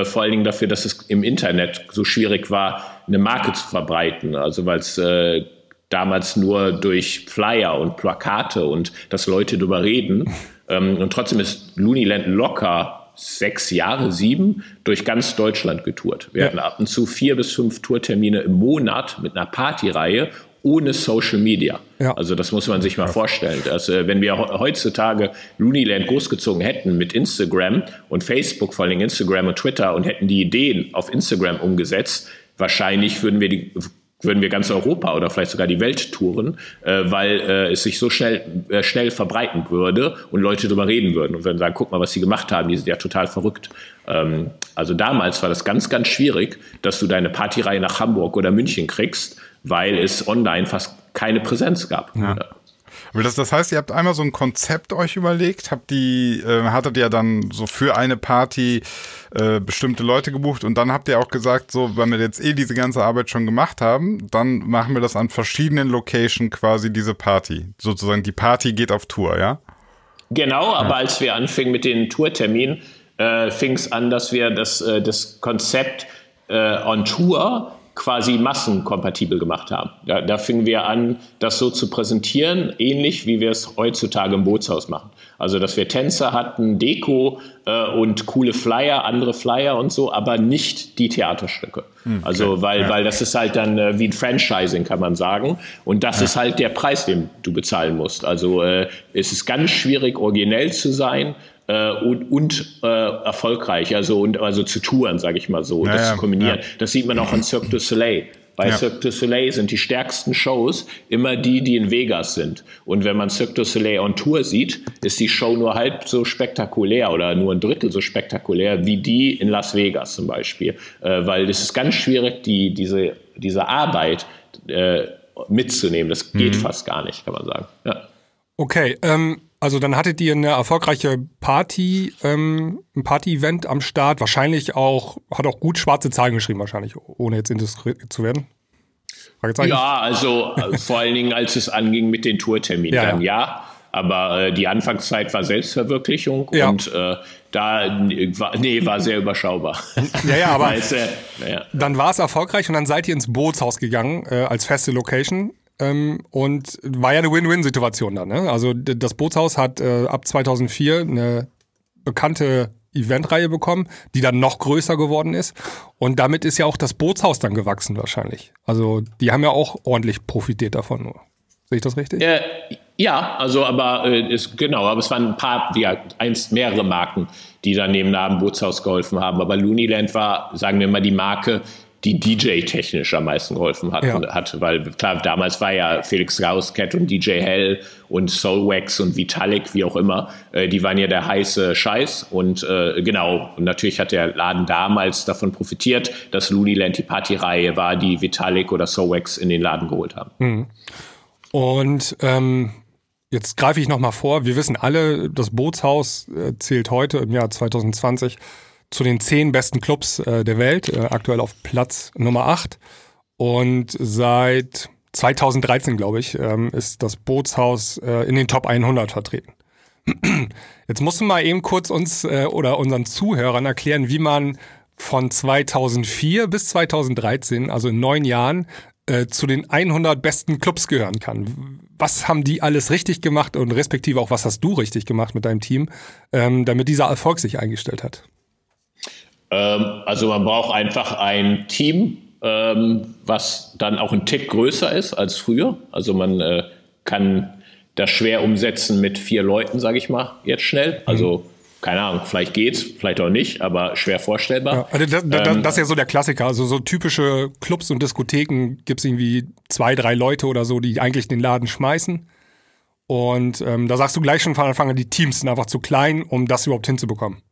vor allen Dingen dafür, dass es im Internet so schwierig war, eine Marke zu verbreiten. Also weil es damals nur durch Flyer und Plakate und dass Leute darüber reden. Ähm, und trotzdem ist Looniland locker sechs Jahre, sieben, durch ganz Deutschland getourt. Wir ja. hatten ab und zu vier bis fünf Tourtermine im Monat mit einer Partyreihe ohne Social Media. Ja. Also das muss man sich mal vorstellen. Dass, äh, wenn wir heutzutage Looneyland großgezogen hätten mit Instagram und Facebook, vor allem Instagram und Twitter und hätten die Ideen auf Instagram umgesetzt, wahrscheinlich würden wir die würden wir ganz Europa oder vielleicht sogar die Welt touren, äh, weil äh, es sich so schnell, äh, schnell verbreiten würde und Leute darüber reden würden und würden sagen, guck mal, was sie gemacht haben, die sind ja total verrückt. Ähm, also damals war das ganz, ganz schwierig, dass du deine Partyreihe nach Hamburg oder München kriegst, weil es online fast keine Präsenz gab. Ja. Aber das, das heißt, ihr habt einmal so ein Konzept euch überlegt, habt die, äh, hattet ihr dann so für eine Party äh, bestimmte Leute gebucht und dann habt ihr auch gesagt, so, wenn wir jetzt eh diese ganze Arbeit schon gemacht haben, dann machen wir das an verschiedenen Locations quasi diese Party. Sozusagen die Party geht auf Tour, ja? Genau, aber ja. als wir anfingen mit den Tourterminen, äh, fing es an, dass wir das, äh, das Konzept äh, on Tour quasi massenkompatibel gemacht haben. Da, da fingen wir an, das so zu präsentieren, ähnlich wie wir es heutzutage im Bootshaus machen. Also, dass wir Tänzer hatten, Deko äh, und coole Flyer, andere Flyer und so, aber nicht die Theaterstücke. Hm, also, weil, ja. weil das ist halt dann äh, wie ein Franchising, kann man sagen. Und das ja. ist halt der Preis, den du bezahlen musst. Also, äh, es ist ganz schwierig, originell zu sein äh, und, und äh, erfolgreich, also, und, also zu touren, sage ich mal so, ja, das zu kombinieren. Ja. Das sieht man auch an Cirque du Soleil. Bei ja. Cirque du Soleil sind die stärksten Shows immer die, die in Vegas sind. Und wenn man Cirque du Soleil on Tour sieht, ist die Show nur halb so spektakulär oder nur ein Drittel so spektakulär wie die in Las Vegas zum Beispiel. Äh, weil es ist ganz schwierig, die, diese, diese Arbeit äh, mitzunehmen. Das geht mhm. fast gar nicht, kann man sagen. Ja. Okay, ähm, also dann hattet ihr eine erfolgreiche Party, ähm, ein Party-Event am Start, wahrscheinlich auch, hat auch gut schwarze Zahlen geschrieben, wahrscheinlich, ohne jetzt indiskret zu werden. Ja, also äh, vor allen Dingen, als es anging mit den Tourterminen, ja, dann ja. ja. Aber äh, die Anfangszeit war Selbstverwirklichung ja. und äh, da war, nee, war sehr überschaubar. Ja, ja, aber äh, ja. dann war es erfolgreich und dann seid ihr ins Bootshaus gegangen äh, als feste Location. Ähm, und war ja eine Win-Win-Situation dann. Ne? Also das Bootshaus hat äh, ab 2004 eine bekannte Eventreihe bekommen, die dann noch größer geworden ist. Und damit ist ja auch das Bootshaus dann gewachsen wahrscheinlich. Also die haben ja auch ordentlich profitiert davon. Sehe ich das richtig? Äh, ja, also aber äh, ist, genau, aber es waren ein paar, ja, eins mehrere Marken, die dann neben Namen Bootshaus geholfen haben. Aber Looneyland war, sagen wir mal, die Marke, die DJ-technisch am meisten geholfen hat, ja. hat. Weil klar, damals war ja Felix Cat und DJ Hell und Soulwax und Vitalik, wie auch immer, äh, die waren ja der heiße Scheiß. Und äh, genau, und natürlich hat der Laden damals davon profitiert, dass Looneyland die Partyreihe war, die Vitalik oder Soulwax in den Laden geholt haben. Mhm. Und ähm, jetzt greife ich nochmal vor, wir wissen alle, das Bootshaus äh, zählt heute im Jahr 2020 zu den zehn besten Clubs äh, der Welt, äh, aktuell auf Platz Nummer 8. Und seit 2013, glaube ich, ähm, ist das Bootshaus äh, in den Top 100 vertreten. Jetzt musst du mal eben kurz uns äh, oder unseren Zuhörern erklären, wie man von 2004 bis 2013, also in neun Jahren, äh, zu den 100 besten Clubs gehören kann. Was haben die alles richtig gemacht und respektive auch was hast du richtig gemacht mit deinem Team, ähm, damit dieser Erfolg sich eingestellt hat? Ähm, also man braucht einfach ein Team, ähm, was dann auch ein Tick größer ist als früher. Also man äh, kann das schwer umsetzen mit vier Leuten, sage ich mal, jetzt schnell. Also mhm. keine Ahnung, vielleicht geht's, vielleicht auch nicht, aber schwer vorstellbar. Ja, also das, das, ähm, das, ist ja so der Klassiker. Also so typische Clubs und Diskotheken gibt es irgendwie zwei, drei Leute oder so, die eigentlich den Laden schmeißen. Und ähm, da sagst du gleich schon von Anfang an, die Teams sind einfach zu klein, um das überhaupt hinzubekommen.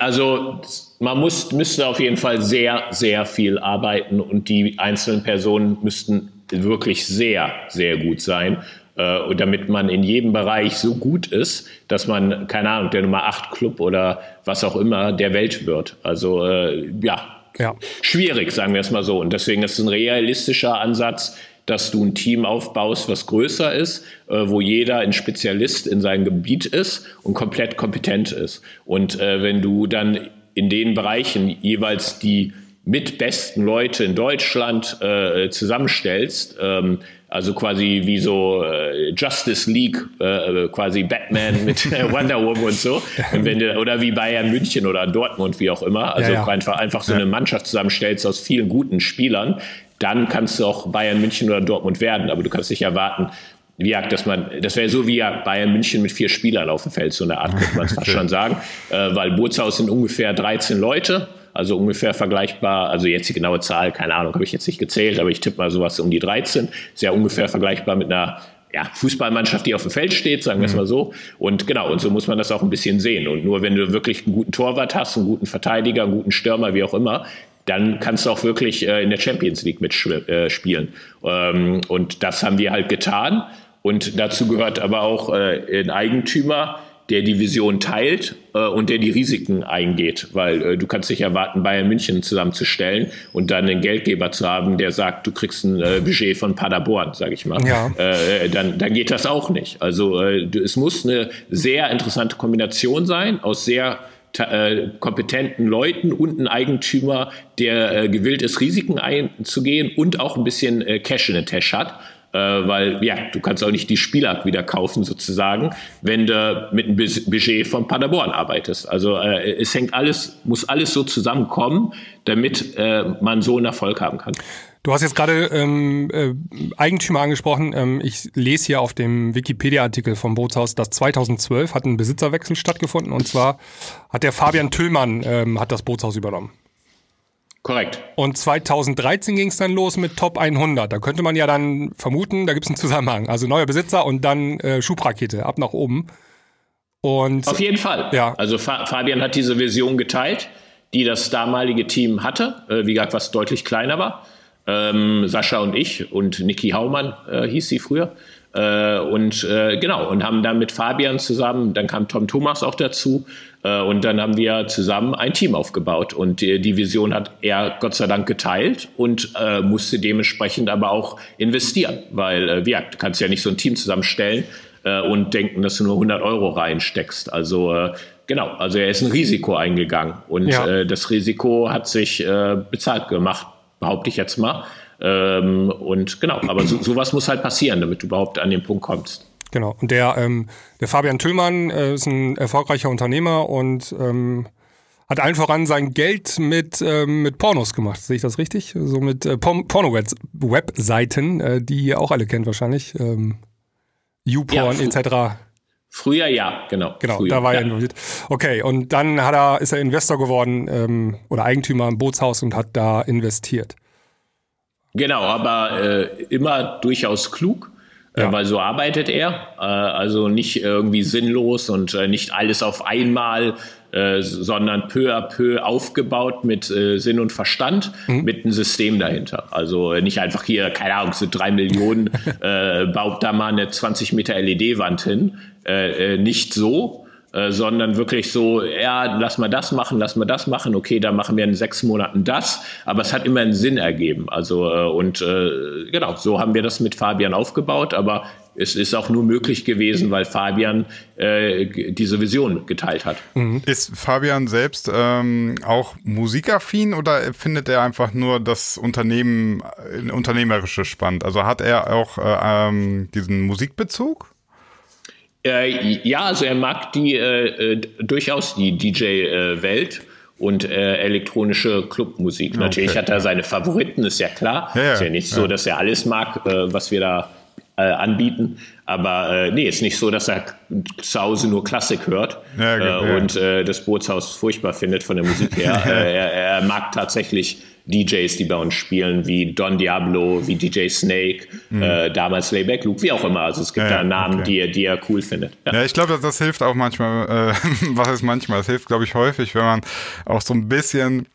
Also man muss, müsste auf jeden Fall sehr, sehr viel arbeiten und die einzelnen Personen müssten wirklich sehr, sehr gut sein, äh, damit man in jedem Bereich so gut ist, dass man, keine Ahnung, der Nummer 8 Club oder was auch immer der Welt wird. Also äh, ja, ja, schwierig, sagen wir es mal so. Und deswegen ist es ein realistischer Ansatz, dass du ein Team aufbaust, was größer ist, äh, wo jeder ein Spezialist in seinem Gebiet ist und komplett kompetent ist. Und äh, wenn du dann in den Bereichen jeweils die mit besten Leute in Deutschland äh, zusammenstellst, ähm, Also quasi wie so äh, Justice League, äh, quasi Batman mit Wonder Woman und so. Und wenn du, oder wie Bayern München oder Dortmund, wie auch immer. Also ja, ja. einfach, einfach so eine Mannschaft zusammenstellst aus vielen guten Spielern, dann kannst du auch Bayern München oder Dortmund werden. Aber du kannst nicht erwarten, wie dass man, das wäre so wie Bayern München mit vier Spielern auf dem Feld, so eine Art, könnte man es fast schon sagen. Äh, weil Bootshaus sind ungefähr 13 Leute also ungefähr vergleichbar, also jetzt die genaue Zahl, keine Ahnung, habe ich jetzt nicht gezählt, aber ich tippe mal sowas um die 13, ist ja ungefähr vergleichbar mit einer ja, Fußballmannschaft, die auf dem Feld steht, sagen wir es mhm. mal so. Und genau, und so muss man das auch ein bisschen sehen. Und nur wenn du wirklich einen guten Torwart hast, einen guten Verteidiger, einen guten Stürmer, wie auch immer, dann kannst du auch wirklich äh, in der Champions League mitspielen. Äh, ähm, und das haben wir halt getan. Und dazu gehört aber auch äh, ein Eigentümer, der die Vision teilt äh, und der die Risiken eingeht, weil äh, du kannst nicht erwarten, Bayern München zusammenzustellen und dann einen Geldgeber zu haben, der sagt, du kriegst ein äh, Budget von Paderborn, sage ich mal. Ja. Äh, dann, dann geht das auch nicht. Also äh, es muss eine sehr interessante Kombination sein aus sehr äh, kompetenten Leuten und ein Eigentümer, der gewillt ist, Risiken einzugehen und auch ein bisschen Cash in der Tasche hat äh, weil ja, du kannst auch nicht die Spieler wieder kaufen sozusagen, wenn du mit einem Budget von Paderborn arbeitest. Also äh, es hängt alles, muss alles so zusammenkommen, damit äh, man so einen Erfolg haben kann. Du hast jetzt gerade ähm, äh, Eigentümer angesprochen. Ähm, ich lese hier auf dem Wikipedia-Artikel vom Bootshaus, dass 2012 hat ein Besitzerwechsel stattgefunden und zwar hat der Fabian Tüllmann ähm, hat das Bootshaus übernommen. Korrekt. Und 2013 ging es dann los mit Top 100. Da könnte man ja dann vermuten, da gibt es einen Zusammenhang. Also neuer Besitzer und dann äh, Schubrakete ab nach oben. Und Auf jeden Fall. Ja. Also Fa Fabian hat diese Vision geteilt, die das damalige Team hatte. Äh, wie gesagt, was deutlich kleiner war. Ähm, Sascha und ich und Niki Haumann äh, hieß sie früher. Äh, und äh, genau, und haben dann mit Fabian zusammen, dann kam Tom Thomas auch dazu, äh, und dann haben wir zusammen ein Team aufgebaut. Und die, Vision hat er Gott sei Dank geteilt und äh, musste dementsprechend aber auch investieren, weil äh, ja, du kannst ja nicht so ein Team zusammenstellen und denken, dass du nur 100 Euro reinsteckst. Also genau, also er ist ein Risiko eingegangen und ja. äh, das Risiko hat sich äh, bezahlt gemacht, behaupte ich jetzt mal. Ähm, und genau, aber so, sowas muss halt passieren, damit du überhaupt an den Punkt kommst. Genau. Und der, ähm, der Fabian Tüllmann äh, ist ein erfolgreicher Unternehmer und ähm, hat allen voran sein Geld mit, ähm, mit Pornos gemacht. Sehe ich das richtig? So mit äh, Porno-Webseiten, äh, die ihr auch alle kennt wahrscheinlich. Ähm, YouPorn ja, etc. Früher ja, genau. Genau, früher, da war ja. er involviert. Okay, und dann hat er, ist er Investor geworden ähm, oder Eigentümer im Bootshaus und hat da investiert. Genau, aber äh, immer durchaus klug, äh, ja. äh, weil so arbeitet er. Äh, also nicht irgendwie sinnlos und äh, nicht alles auf einmal, äh, sondern peu à peu aufgebaut mit Sinn und Verstand, mhm. mit einem System dahinter. Also nicht einfach hier, keine Ahnung, so drei Millionen, baut da mal eine 20 Meter LED-Wand hin. Nicht so, äh, sondern wirklich so, ja, lass mal das machen, lass mal das machen, okay, da machen wir in sechs Monaten das, aber es hat immer einen Sinn ergeben. Also äh, und äh, genau, so haben wir das mit Fabian aufgebaut, aber es ist auch nur möglich gewesen, weil Fabian äh, diese Vision geteilt hat. Mhm. Ist Fabian selbst ähm, auch musikaffin oder findet er einfach nur das Unternehmen, äh, unternehmerische spannend? Also hat er auch äh, ähm, diesen Musikbezug? Äh, ja, also er mag die äh, äh durchaus die DJ-Welt äh, und äh, elektronische Clubmusik. Natürlich okay. hat er seine Favoriten, ist ja klar. Ja, ja. Ist ja nicht so, dass er alles mag, was wir da anbieten. Aber nee, ist nicht so, dass er zu Hause nur Klassik hört ja, okay, und das Bootshaus furchtbar findet von der Musik her. er, er mag tatsächlich DJs, die bei uns spielen, wie Don Diablo, wie DJ Snake, mhm. äh, damals Layback Luke, wie auch immer. Also es gibt ja, da Namen, okay. die, er, die er cool findet. Ja, ja ich glaube, das, das, hilft auch manchmal, äh, was ist manchmal, es hilft, glaube ich, häufig, wenn man auch so ein bisschen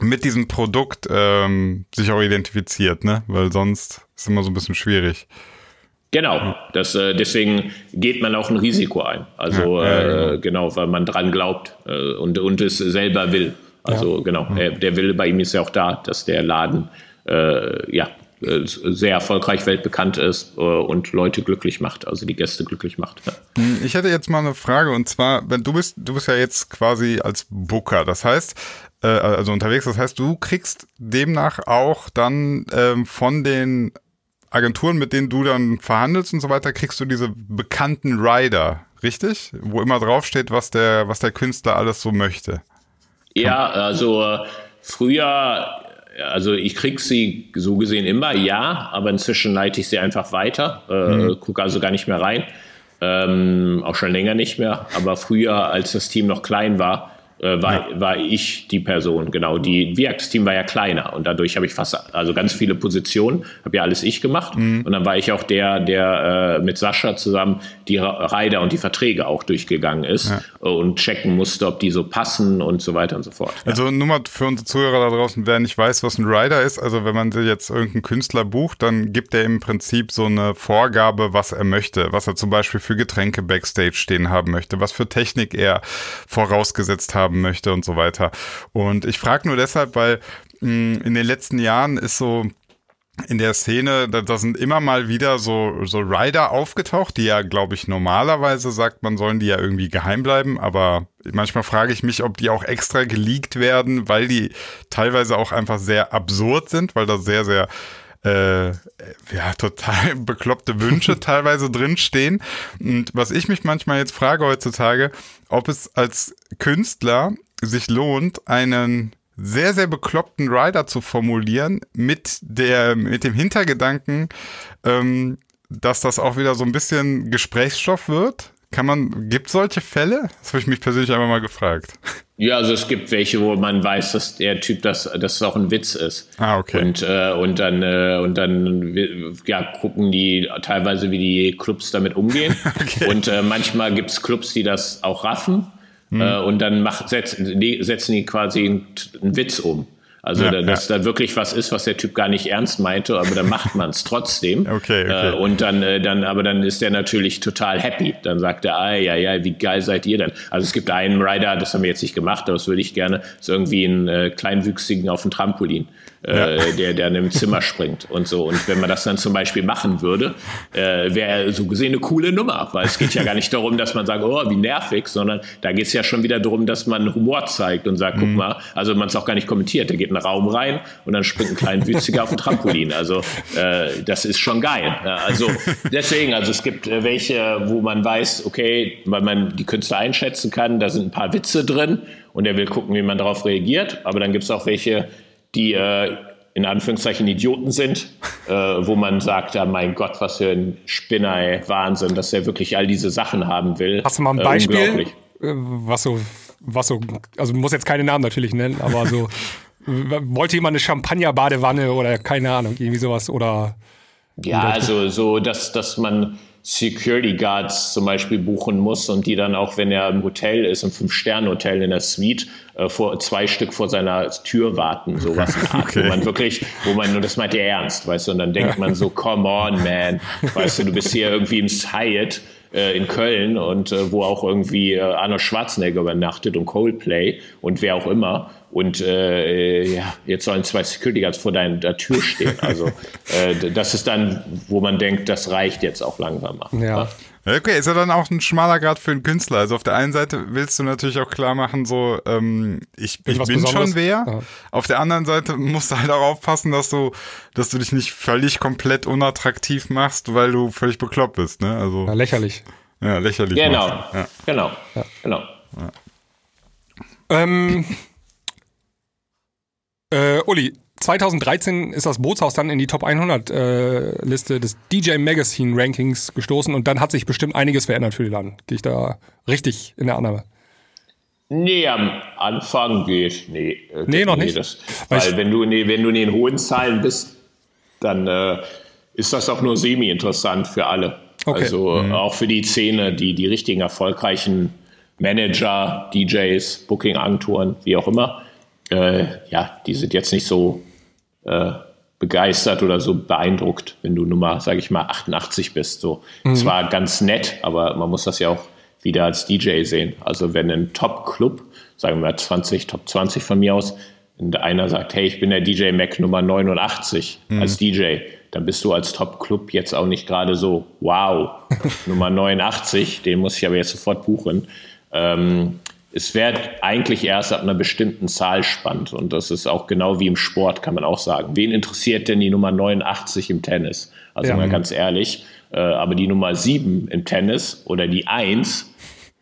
mit diesem Produkt ähm, sich auch identifiziert, ne? Weil sonst ist es immer so ein bisschen schwierig. Genau, das, äh, deswegen geht man auch ein Risiko ein. Also ja, ja, äh, genau. genau, weil man dran glaubt äh, und, und es selber will. Also ja. genau, er, der Wille bei ihm ist ja auch da, dass der Laden äh, ja äh, sehr erfolgreich weltbekannt ist äh, und Leute glücklich macht, also die Gäste glücklich macht. Hm, ich hätte jetzt mal eine Frage und zwar, wenn du bist, du bist ja jetzt quasi als Booker, das heißt, äh, also unterwegs, das heißt, du kriegst demnach auch dann ähm, von den Agenturen, mit denen du dann verhandelst und so weiter, kriegst du diese bekannten Rider, richtig? Wo immer draufsteht, was der, was der Künstler alles so möchte. Ja, also äh, früher, also ich krieg sie so gesehen immer, ja, aber inzwischen leite ich sie einfach weiter, äh, mhm. gucke also gar nicht mehr rein. Ähm, auch schon länger nicht mehr, aber früher, als das Team noch klein war, äh, war, ja. war ich die Person, genau. Die Viax-Team war ja kleiner und dadurch habe ich fast, also ganz viele Positionen, habe ja alles ich gemacht. Mhm. Und dann war ich auch der, der äh, mit Sascha zusammen die Rider und die Verträge auch durchgegangen ist ja. und checken musste, ob die so passen und so weiter und so fort. Also nur mal für unsere Zuhörer da draußen, wer nicht weiß, was ein Rider ist, also wenn man jetzt irgendeinen Künstler bucht, dann gibt er im Prinzip so eine Vorgabe, was er möchte, was er zum Beispiel für Getränke Backstage stehen haben möchte, was für Technik er vorausgesetzt haben haben möchte und so weiter. Und ich frage nur deshalb, weil mh, hm, in den letzten Jahren ist so in der Szene, da, da, sind immer mal wieder so, so Rider aufgetaucht, die ja, glaube ich, normalerweise sagt man, sollen die ja irgendwie geheim bleiben, aber manchmal frage ich mich, ob die auch extra geleakt werden, weil die teilweise auch einfach sehr absurd sind, weil da sehr, sehr äh, ja, total bekloppte Wünsche teilweise drinstehen. Und was ich mich manchmal jetzt frage heutzutage, ob es als Künstler sich lohnt, einen sehr, sehr bekloppten Rider zu formulieren mit der, mit dem Hintergedanken, ähm, dass das auch wieder so ein bisschen Gesprächsstoff wird. Kann man, gibt solche Fälle? Das habe ich mich persönlich einmal mal gefragt. Ja, also es gibt welche, wo man weiß, dass der Typ, dass, dass es auch ein Witz ist. Ah, okay. Und, äh, und dann, äh, und dann ja, gucken die teilweise, wie die Clubs damit umgehen. okay. Und äh, manchmal gibt es Clubs, die das auch raffen. Hm. Äh, und dann macht, setzen, die, setzen die quasi einen, einen Witz um. Also, ja, dass ja. da wirklich was ist, was der Typ gar nicht ernst meinte, aber dann macht man es trotzdem. Okay, okay. Äh, und dann, äh, dann, aber dann ist der natürlich total happy. Dann sagt er, ah, ja, ja, wie geil seid ihr denn? Also es gibt einen Rider, das haben wir jetzt nicht gemacht, aber das würde ich gerne, ist irgendwie einen äh, kleinwüchsigen auf dem Trampolin äh, ja. der, der in einem Zimmer springt und so. Und wenn man das dann zum Beispiel machen würde, äh, wäre so gesehen eine coole Nummer, weil es geht ja gar nicht darum, dass man sagt, oh, wie nervig, sondern da geht es ja schon wieder darum, dass man Humor zeigt und sagt, mhm. guck mal, also man es auch gar nicht kommentiert, der geht in einen Raum rein und dann springt ein kleiner Witziger auf dem Trampolin. Also äh, das ist schon geil. Also deswegen, also es gibt äh, welche, wo man weiß, okay, weil man die Künstler einschätzen kann, da sind ein paar Witze drin und er will gucken, wie man darauf reagiert. Aber dann gibt es auch welche, die äh, in Anführungszeichen Idioten sind, äh, wo man sagt, ja, mein Gott, was für ein Spinner, ey, Wahnsinn, dass er wirklich all diese Sachen haben will. Hast du mal ein äh, Beispiel, äh, was so, was so, also muss jetzt keine Namen natürlich nennen, aber so, wollte jemand eine Champagner-Badewanne oder keine Ahnung, irgendwie sowas oder? Ja, also so, dass, dass man Security Guards zum Beispiel buchen muss und die dann auch, wenn er im Hotel ist, im Fünf-Sterne-Hotel in der Suite, äh, vor, zwei Stück vor seiner Tür warten, sowas okay. wo man wirklich, wo man, nur das meint er ernst, weißt du, und dann denkt man so, come on, man, weißt du, du bist hier irgendwie im Hyatt äh, in Köln und äh, wo auch irgendwie äh, Arnold Schwarzenegger übernachtet und Coldplay und wer auch immer und äh, ja, jetzt sollen zwei Security Guards vor deiner Tür stehen. Also äh, das ist dann, wo man denkt, das reicht jetzt auch langsam mal. Ja. Okay, ist ja dann auch ein schmaler Grad für einen Künstler. Also auf der einen Seite willst du natürlich auch klar machen, so ähm, ich, ich bin Besonderes? schon wer. Ja. Auf der anderen Seite musst du halt auch aufpassen, dass du, dass du dich nicht völlig komplett unattraktiv machst, weil du völlig bekloppt bist. Ne? Also ja, lächerlich. Ja, lächerlich. Genau, ja. genau, ja. genau. Ähm, äh, Uli, 2013 ist das Bootshaus dann in die Top 100 äh, Liste des DJ Magazine Rankings gestoßen und dann hat sich bestimmt einiges verändert für die Laden. Gehe ich da richtig in der Annahme? Nee, am Anfang geht nee. Äh, nee, noch nee, nicht. Das, weil wenn du, nee, wenn du in den hohen Zahlen bist, dann äh, ist das auch nur semi-interessant für alle. Okay. Also mhm. auch für die Szene, die, die richtigen erfolgreichen Manager, DJs, Booking-Agenturen, wie auch immer äh, ja, die sind jetzt nicht so äh, begeistert oder so beeindruckt, wenn du Nummer, sage ich mal, 88 bist. So mhm. zwar ganz nett, aber man muss das ja auch wieder als DJ sehen. Also wenn ein Top-Club, sagen wir mal 20, Top 20 von mir aus, und einer sagt, hey, ich bin der DJ Mac Nummer 89 mhm. als DJ, dann bist du als Top-Club jetzt auch nicht gerade so, wow, Nummer 89, den muss ich aber jetzt sofort buchen. Ähm, es wird eigentlich erst ab einer bestimmten Zahl spannend. Und das ist auch genau wie im Sport, kann man auch sagen. Wen interessiert denn die Nummer 89 im Tennis? Also ja. mal ganz ehrlich. Äh, aber die Nummer 7 im Tennis oder die 1,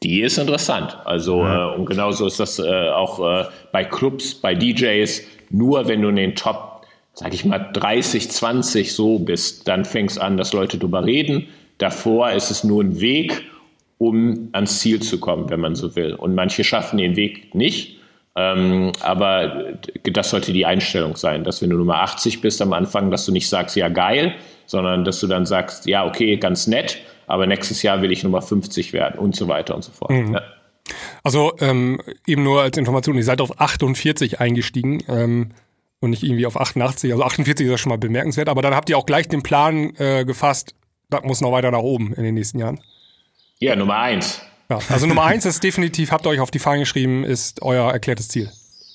die ist interessant. Also, ja. äh, und genauso ist das äh, auch äh, bei Clubs, bei DJs. Nur wenn du in den Top, sag ich mal, 30, 20 so bist, dann fängst an, dass Leute drüber reden. Davor ist es nur ein Weg um ans Ziel zu kommen, wenn man so will. Und manche schaffen den Weg nicht. Ähm, aber das sollte die Einstellung sein, dass wenn du Nummer 80 bist am Anfang, dass du nicht sagst, ja geil, sondern dass du dann sagst, ja okay, ganz nett, aber nächstes Jahr will ich Nummer 50 werden und so weiter und so fort. Mhm. Ja. Also ähm, eben nur als Information, ihr seid auf 48 eingestiegen ähm, und nicht irgendwie auf 88. Also 48 ist ja schon mal bemerkenswert, aber dann habt ihr auch gleich den Plan äh, gefasst, das muss noch weiter nach oben in den nächsten Jahren. Ja, Nummer eins. Ja, also Nummer eins ist definitiv, habt ihr euch auf die Fahne geschrieben, ist euer erklärtes Ziel.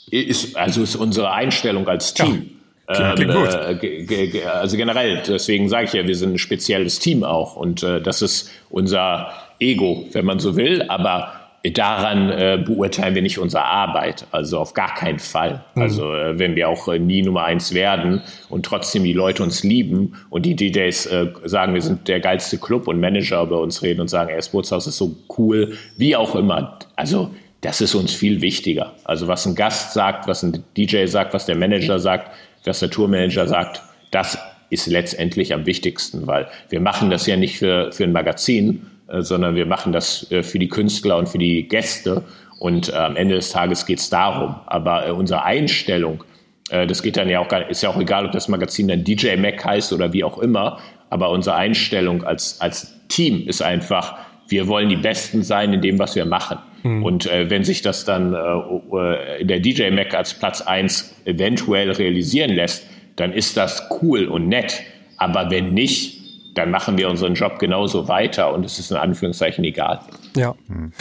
Ist, also ist unsere Einstellung als Team. Ja. Klingt, ähm, äh, also generell, deswegen sage ich ja, wir sind ein spezielles Team auch und äh, das ist unser Ego, wenn man so will, aber daran äh, beurteilen wir nicht unsere Arbeit. Also auf gar keinen Fall. Mhm. Also äh, wenn wir auch äh, nie Nummer eins werden und trotzdem die Leute uns lieben und die DJs äh, sagen, wir sind der geilste Club und Manager über uns reden und sagen, ey, das Bootshaus ist so cool, wie auch immer. Also das ist uns viel wichtiger. Also was ein Gast sagt, was ein DJ sagt, was der Manager sagt, was der Tourmanager sagt, das ist letztendlich am wichtigsten, weil wir machen das ja nicht für, für ein Magazin, sondern wir machen das äh, für die Künstler und für die Gäste. Und äh, am Ende des Tages geht es darum. Aber unsere Einstellung, das geht dann ja auch gar ist ja auch egal, ob das Magazin dann DJ Mac heißt oder wie auch immer. Aber unsere Einstellung als, als Team ist einfach, wir wollen die Besten sein in dem, was wir machen. Mhm. Und äh, wenn sich das dann äh, der DJ Mac als Platz 1 eventuell realisieren lässt, dann ist das cool und nett. Aber wenn nicht, dann machen wir unseren Job genauso weiter und es ist in Anführungszeichen egal. Ja. Hm.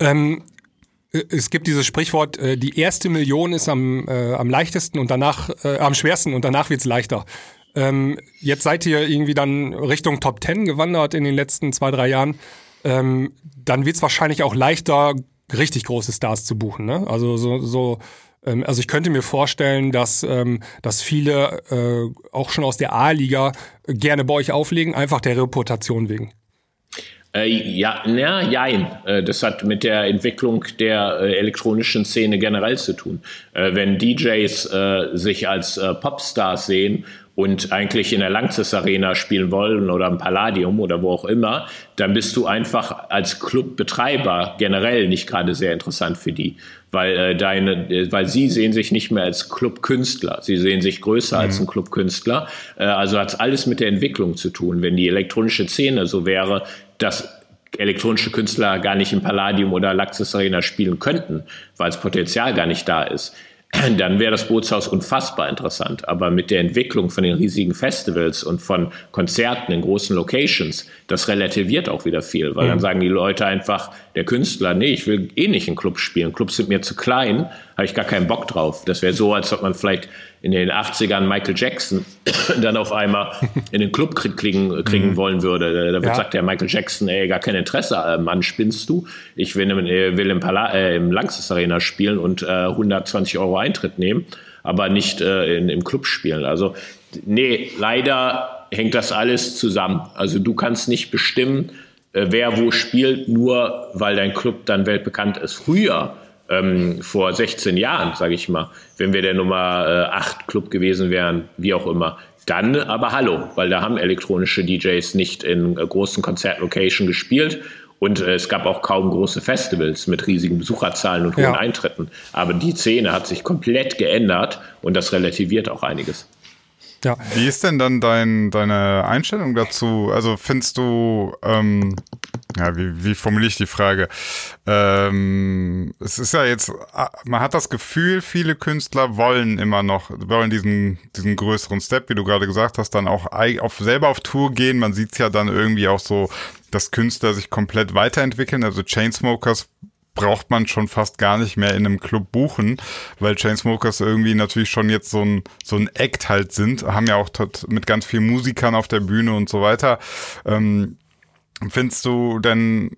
Ähm, es gibt dieses Sprichwort, äh, die erste Million ist am, äh, am leichtesten und danach, äh, am schwersten und danach wird es leichter. Ähm, jetzt seid ihr irgendwie dann Richtung Top Ten gewandert in den letzten zwei, drei Jahren. Ähm, dann wird es wahrscheinlich auch leichter, richtig große Stars zu buchen. Ne? Also so, so also ich könnte mir vorstellen, dass, ähm, dass viele äh, auch schon aus der A-Liga gerne bei euch auflegen, einfach der Reputation wegen. Äh, ja, na, jein. Äh, das hat mit der Entwicklung der äh, elektronischen Szene generell zu tun. Äh, wenn DJs äh, sich als äh, Popstars sehen und eigentlich in der Lanxess Arena spielen wollen oder im Palladium oder wo auch immer, dann bist du einfach als Clubbetreiber generell nicht gerade sehr interessant für die, weil äh, deine, äh, weil sie sehen sich nicht mehr als Clubkünstler, sie sehen sich größer mhm. als ein Clubkünstler. Äh, also hat alles mit der Entwicklung zu tun. Wenn die elektronische Szene so wäre, dass elektronische Künstler gar nicht im Palladium oder Laxis Arena spielen könnten, weil das Potenzial gar nicht da ist dann wäre das Bootshaus unfassbar interessant. Aber mit der Entwicklung von den riesigen Festivals und von Konzerten in großen Locations, das relativiert auch wieder viel, weil mhm. dann sagen die Leute einfach, der Künstler, nee, ich will eh nicht in Clubs spielen. Clubs sind mir zu klein, habe ich gar keinen Bock drauf. Das wäre so, als ob man vielleicht in den 80ern Michael Jackson dann auf einmal in den Club kriegen, kriegen mhm. wollen würde. Da wird ja. sagt der Michael Jackson, ey, gar kein Interesse, äh, Mann, spinnst du? Ich will, äh, will im, Pala äh, im Lanxess Arena spielen und äh, 120 Euro Eintritt nehmen, aber nicht äh, in, im Club spielen. Also, nee, leider hängt das alles zusammen. Also du kannst nicht bestimmen, äh, wer wo spielt, nur weil dein Club dann weltbekannt ist. Früher ähm, vor 16 Jahren, sage ich mal, wenn wir der Nummer äh, 8 Club gewesen wären, wie auch immer. Dann aber hallo, weil da haben elektronische DJs nicht in äh, großen Konzertlocations gespielt und äh, es gab auch kaum große Festivals mit riesigen Besucherzahlen und hohen ja. Eintritten. Aber die Szene hat sich komplett geändert und das relativiert auch einiges. Ja. Wie ist denn dann dein, deine Einstellung dazu? Also findest du, ähm, ja, wie, wie formuliere ich die Frage? Ähm, es ist ja jetzt, man hat das Gefühl, viele Künstler wollen immer noch, wollen diesen, diesen größeren Step, wie du gerade gesagt hast, dann auch auf, selber auf Tour gehen. Man sieht es ja dann irgendwie auch so, dass Künstler sich komplett weiterentwickeln. Also Chainsmokers braucht man schon fast gar nicht mehr in einem Club buchen, weil Chainsmokers irgendwie natürlich schon jetzt so ein, so ein Act halt sind, haben ja auch mit ganz vielen Musikern auf der Bühne und so weiter. Ähm, findest du denn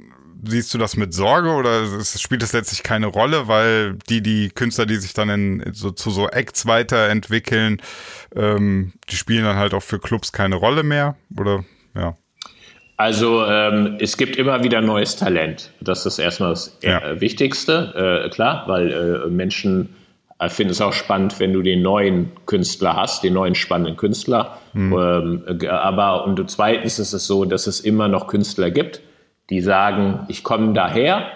siehst du das mit Sorge oder spielt es letztlich keine Rolle, weil die, die Künstler, die sich dann in, so, zu so Acts weiterentwickeln, ähm, die spielen dann halt auch für Clubs keine Rolle mehr? Oder ja. Also ähm, es gibt immer wieder neues Talent. Das ist erstmal das ja. äh, Wichtigste, äh, klar, weil äh, Menschen ich finde es auch spannend, wenn du den neuen Künstler hast, den neuen spannenden Künstler. Mhm. Ähm, aber und zweitens ist es so, dass es immer noch Künstler gibt, die sagen, ich komme daher,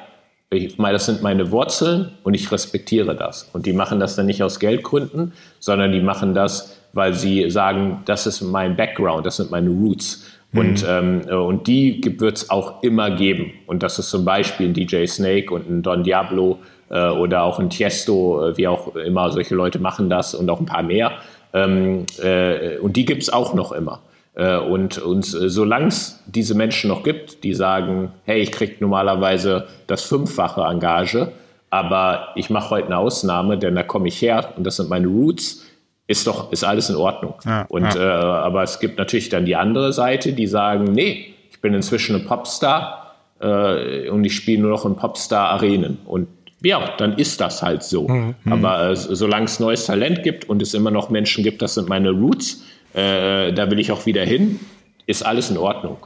ich meine, das sind meine Wurzeln und ich respektiere das. Und die machen das dann nicht aus Geldgründen, sondern die machen das, weil sie sagen, das ist mein Background, das sind meine Roots. Mhm. Und, ähm, und die wird es auch immer geben. Und das ist zum Beispiel ein DJ Snake und ein Don Diablo äh, oder auch ein Tiesto, äh, wie auch immer, solche Leute machen das und auch ein paar mehr. Ähm, äh, und die gibt es auch noch immer. Äh, und, und solange es diese Menschen noch gibt, die sagen, hey, ich kriege normalerweise das fünffache Engage, aber ich mache heute eine Ausnahme, denn da komme ich her und das sind meine Roots, ist doch, ist alles in Ordnung. Ja, und, ja. Äh, aber es gibt natürlich dann die andere Seite, die sagen, nee, ich bin inzwischen ein Popstar äh, und ich spiele nur noch in Popstar-Arenen. Und ja, dann ist das halt so. Mhm. Aber äh, solange es neues Talent gibt und es immer noch Menschen gibt, das sind meine Roots, äh, da will ich auch wieder hin, ist alles in Ordnung.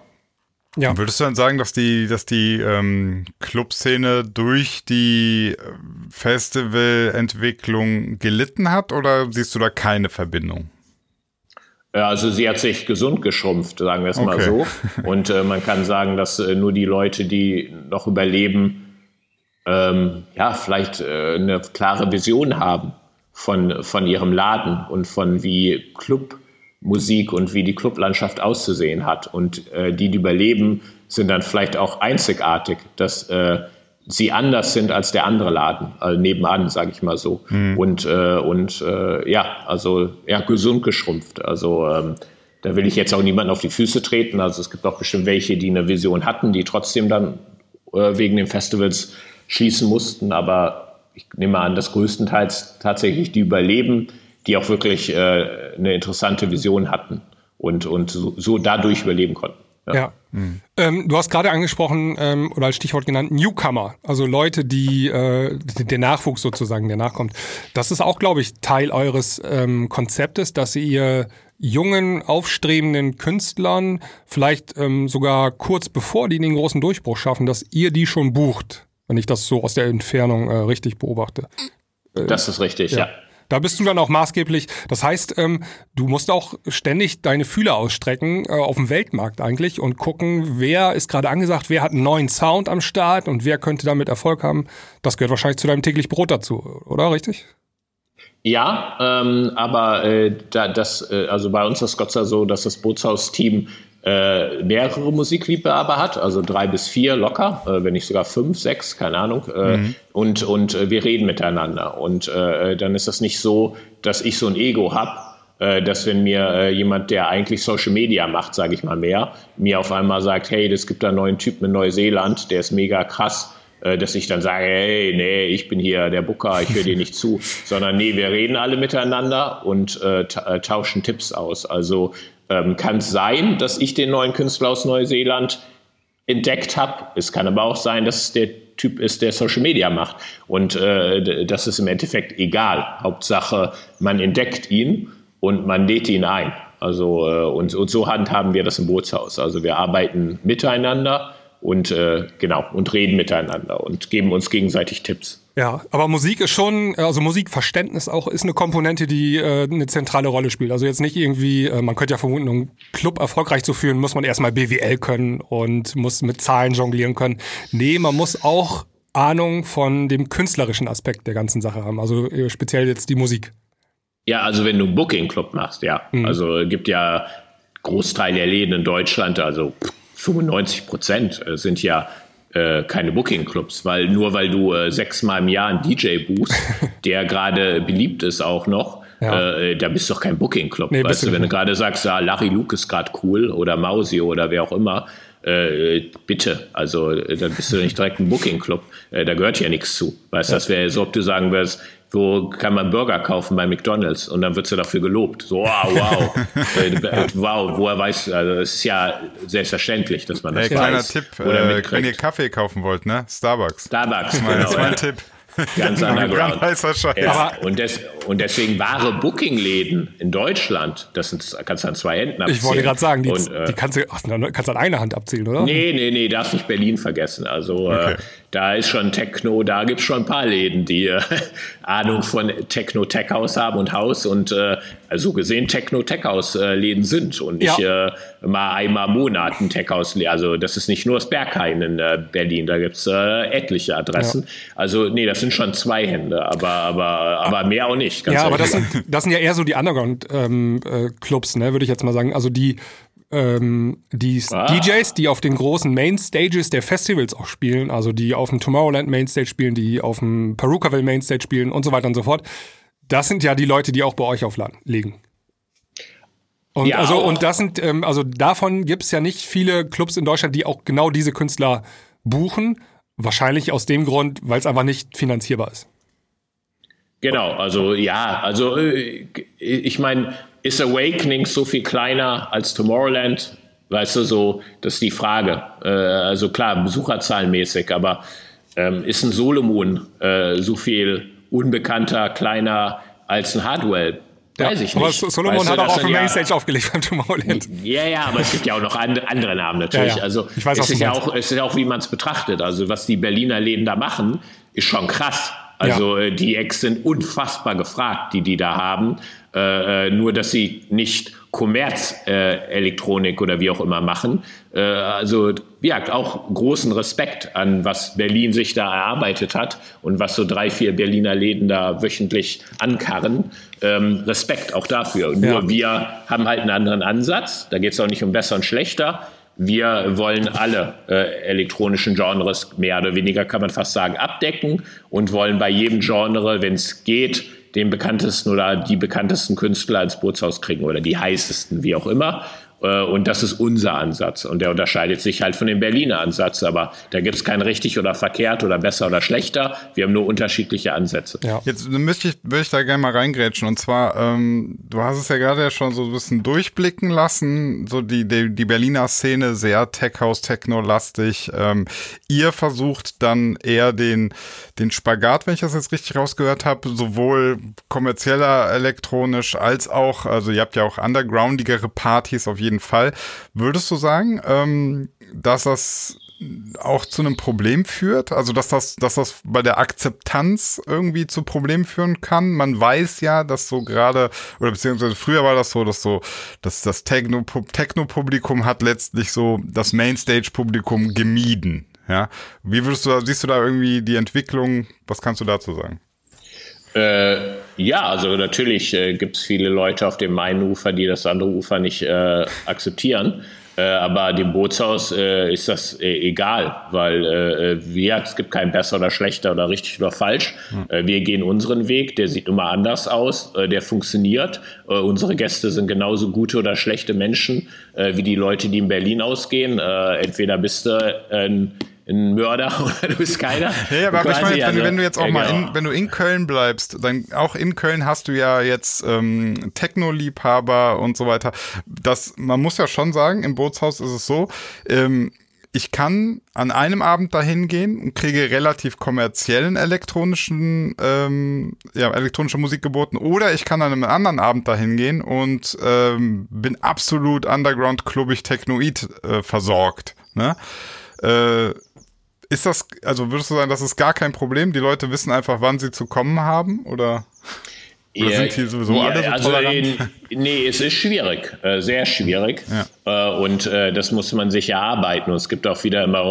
Ja. Würdest du dann sagen, dass die, dass die ähm, Clubszene durch die äh, Festivalentwicklung gelitten hat oder siehst du da keine Verbindung? Ja, also sie hat sich gesund geschrumpft, sagen wir es okay. mal so. Und äh, man kann sagen, dass äh, nur die Leute, die noch überleben, ähm, ja, vielleicht äh, eine klare Vision haben von, von ihrem Laden und von wie Clubmusik und wie die Clublandschaft auszusehen hat. Und äh, die, die überleben, sind dann vielleicht auch einzigartig, dass äh, sie anders sind als der andere Laden, also nebenan, sage ich mal so. Mhm. Und, äh, und äh, ja, also ja, gesund geschrumpft. Also ähm, da will ich jetzt auch niemanden auf die Füße treten. Also es gibt auch bestimmt welche, die eine Vision hatten, die trotzdem dann äh, wegen den Festivals schließen mussten. Aber ich nehme an, dass größtenteils tatsächlich die überleben, die auch wirklich äh, eine interessante Vision hatten und, und so, so dadurch überleben konnten. Ja. ja. Mhm. Ähm, du hast gerade angesprochen ähm, oder als Stichwort genannt Newcomer, also Leute, die äh, der Nachwuchs sozusagen, der nachkommt. Das ist auch, glaube ich, Teil eures ähm, Konzeptes, dass ihr jungen, aufstrebenden Künstlern vielleicht ähm, sogar kurz bevor die den großen Durchbruch schaffen, dass ihr die schon bucht wenn ich das so aus der Entfernung äh, richtig beobachte. Äh, das ist richtig, ja. ja. Da bist du dann auch maßgeblich. Das heißt, ähm, du musst auch ständig deine Fühler ausstrecken äh, auf dem Weltmarkt eigentlich und gucken, wer ist gerade angesagt, wer hat einen neuen Sound am Start und wer könnte damit Erfolg haben. Das gehört wahrscheinlich zu deinem täglich Brot dazu, oder richtig? Ja, ähm, aber äh, da, das, äh, also bei uns ist Gott sei Dank so, dass das Bootshaus-Team äh, mehrere Musikliebhaber hat, also drei bis vier locker, äh, wenn nicht sogar fünf, sechs, keine Ahnung. Äh, mhm. Und, und äh, wir reden miteinander. Und äh, dann ist das nicht so, dass ich so ein Ego habe, äh, dass wenn mir äh, jemand, der eigentlich Social Media macht, sage ich mal mehr, mir auf einmal sagt, hey, es gibt da einen neuen Typen in Neuseeland, der ist mega krass, äh, dass ich dann sage, hey, nee, ich bin hier der Booker, ich höre dir nicht zu, sondern nee, wir reden alle miteinander und äh, äh tauschen Tipps aus. Also ähm, kann es sein, dass ich den neuen Künstler aus Neuseeland entdeckt habe. Es kann aber auch sein, dass es der Typ ist, der Social Media macht. Und äh, das ist im Endeffekt egal. Hauptsache, man entdeckt ihn und man lädt ihn ein. Also äh, und, und so handhaben wir das im Bootshaus. Also wir arbeiten miteinander und äh, genau und reden miteinander und geben uns gegenseitig Tipps. Ja, aber Musik ist schon, also Musikverständnis auch ist eine Komponente, die äh, eine zentrale Rolle spielt. Also jetzt nicht irgendwie, äh, man könnte ja vermuten, um Club erfolgreich zu führen, muss man erstmal BWL können und muss mit Zahlen jonglieren können. Nee, man muss auch Ahnung von dem künstlerischen Aspekt der ganzen Sache haben. Also äh, speziell jetzt die Musik. Ja, also wenn du einen Booking Club machst, ja. Mhm. Also gibt ja Großteil der Läden in Deutschland, also 95 Prozent äh, sind ja äh, keine Booking-Clubs, weil nur weil du äh, sechsmal im Jahr einen DJ buchst, der gerade beliebt ist auch noch, ja. äh, da bist du doch kein Booking-Club. Nee, weißt du, wenn du gerade sagst, ja, Larry Luke ist gerade cool oder Mausi oder wer auch immer, äh, bitte, also äh, dann bist du nicht direkt ein Booking-Club. Äh, da gehört ja nichts zu. Weißt du, ja. das wäre so, ob du sagen würdest, wo kann man Burger kaufen bei McDonalds und dann wird sie dafür gelobt. So, wow, wow, äh, wow, woher weiß, also es ist ja selbstverständlich, dass man das hey, kleiner Tipp, äh, wenn ihr Kaffee kaufen wollt, ne? Starbucks. Starbucks, genau. Das ist mein Tipp. Ganz underground. Ja, und, des, und, deswegen wahre Booking-Läden in Deutschland, das sind, kannst du an zwei Händen abzählen. Ich wollte gerade sagen, die, und, äh, die kannst, du, kannst du an einer Hand abzählen, oder? Nee, nee, nee, darfst nicht Berlin vergessen. Also äh, okay. äh, da ist schon Techno, da gibt es schon ein paar Läden, die äh, Ahnung von Techno-Tech-Haus haben und Haus und äh, so gesehen Techno-Tech-Haus-Läden sind und nicht ja. äh, mal einmal im Monat ein Tech-Haus. Also das ist nicht nur das Berghain in äh, Berlin, da gibt es äh, etliche Adressen. Ja. Also nee, das sind schon zwei Hände, aber, aber, aber mehr auch nicht. ja, aber das sind, das sind ja eher so die Underground-Clubs, ähm, äh, ne, würde ich jetzt mal sagen. Also die ähm, die ah. DJs, die auf den großen Mainstages der Festivals auch spielen, also die auf dem Tomorrowland Mainstage spielen, die auf dem Perukaville Mainstage spielen und so weiter und so fort, das sind ja die Leute, die auch bei euch auflegen. Und ja, also, und das sind, ähm, also davon gibt es ja nicht viele Clubs in Deutschland, die auch genau diese Künstler buchen. Wahrscheinlich aus dem Grund, weil es einfach nicht finanzierbar ist. Genau, also ja, also äh, ich meine, ist Awakening so viel kleiner als Tomorrowland? Weißt du, so, das ist die Frage. Äh, also klar, besucherzahlenmäßig, aber ähm, ist ein Solomon äh, so viel unbekannter, kleiner als ein Hardwell? Weiß ja, ich nicht. Solomon weißt du, hat auch auf dem Mainstage ja, aufgelegt beim Tomorrowland. Ja, ja, aber es gibt ja auch noch andere Namen natürlich. Ja, ja. Also weiß, es, ist ja auch, es ist ja auch, wie man es betrachtet. Also was die Berliner Läden da machen, ist schon krass. Also ja. Äh, die Ex sind unfassbar gefragt, die die da haben. Äh, äh, nur, dass sie nicht Kommerzelektronik äh, oder wie auch immer machen. Äh, also ja, auch großen Respekt an, was Berlin sich da erarbeitet hat und was so drei, vier Berliner Läden da wöchentlich ankarren. Ähm, Respekt auch dafür. Nur ja. wir haben halt einen anderen Ansatz. Da geht es auch nicht um besser und schlechter. Wir wollen alle äh, elektronischen Genres mehr oder weniger, kann man fast sagen, abdecken und wollen bei jedem Genre, wenn es geht, den bekanntesten oder die bekanntesten Künstler ins Bootshaus kriegen oder die heißesten, wie auch immer. Äh, und das ist unser Ansatz. Und der unterscheidet sich halt von dem Berliner Ansatz. Aber da gibt es kein richtig oder verkehrt oder besser oder schlechter. Wir haben nur unterschiedliche Ansätze. Ja. Jetzt müsste ich, würde ich da gerne mal reingrätschen. Und zwar, ähm, du hast es ja gerade ja schon so ein bisschen durchblicken lassen. So die, die, die Berliner Szene sehr Tech-House, Techno-lastig. Ähm, ihr versucht dann eher den, den Spagat, wenn ich das jetzt richtig rausgehört habe, sowohl kommerzieller elektronisch als auch, also ihr habt ja auch undergroundigere Partys auf jeden jeden Fall. Würdest du sagen, ähm, dass das auch zu einem Problem führt? Also, dass das, dass das bei der Akzeptanz irgendwie zu Problemen führen kann? Man weiß ja, dass so gerade, oder beziehungsweise früher war das so, dass so, dass das Techno-Publikum hat letztlich so das Mainstage-Publikum gemieden. Ja. Wie würdest du, siehst du da irgendwie die Entwicklung? Was kannst du dazu sagen? Äh, ja, also natürlich äh, gibt es viele Leute auf dem einen Ufer, die das andere Ufer nicht äh, akzeptieren. Äh, aber dem Bootshaus äh, ist das äh, egal, weil wir, es gibt kein besser oder schlechter oder richtig oder falsch. Hm. wir gehen unseren Weg, der sieht immer anders aus, der funktioniert. unsere Gäste sind genauso gute oder schlechte Menschen wie die Leute, die in Berlin ausgehen. entweder bist du ein ein Mörder oder du bist keiner. Ja, aber, ich meine, also, wenn, du jetzt auch ja, mal genau. in, wenn du in Köln bleibst, dann auch in Köln hast du ja jetzt ähm, Techno-Liebhaber und so weiter. Das, man muss ja schon sagen, im Bootshaus ist es so, ähm, ich kann an einem Abend dahin gehen und kriege relativ kommerziellen elektronischen, ähm, ja, elektronische Musik geboten. Oder ich kann an einem anderen Abend dahin gehen und ähm, bin absolut underground clubbig technoid äh, versorgt. Ne? Äh, ist das, also würdest du sagen, das ist gar kein Problem? Die Leute wissen einfach, wann sie zu kommen haben? Oder, oder ja, sind die sowieso ja, alle so also tolerant? In, nee, es ist schwierig, äh, sehr schwierig. Ja. Äh, und äh, das muss man sich erarbeiten. Und es gibt auch wieder immer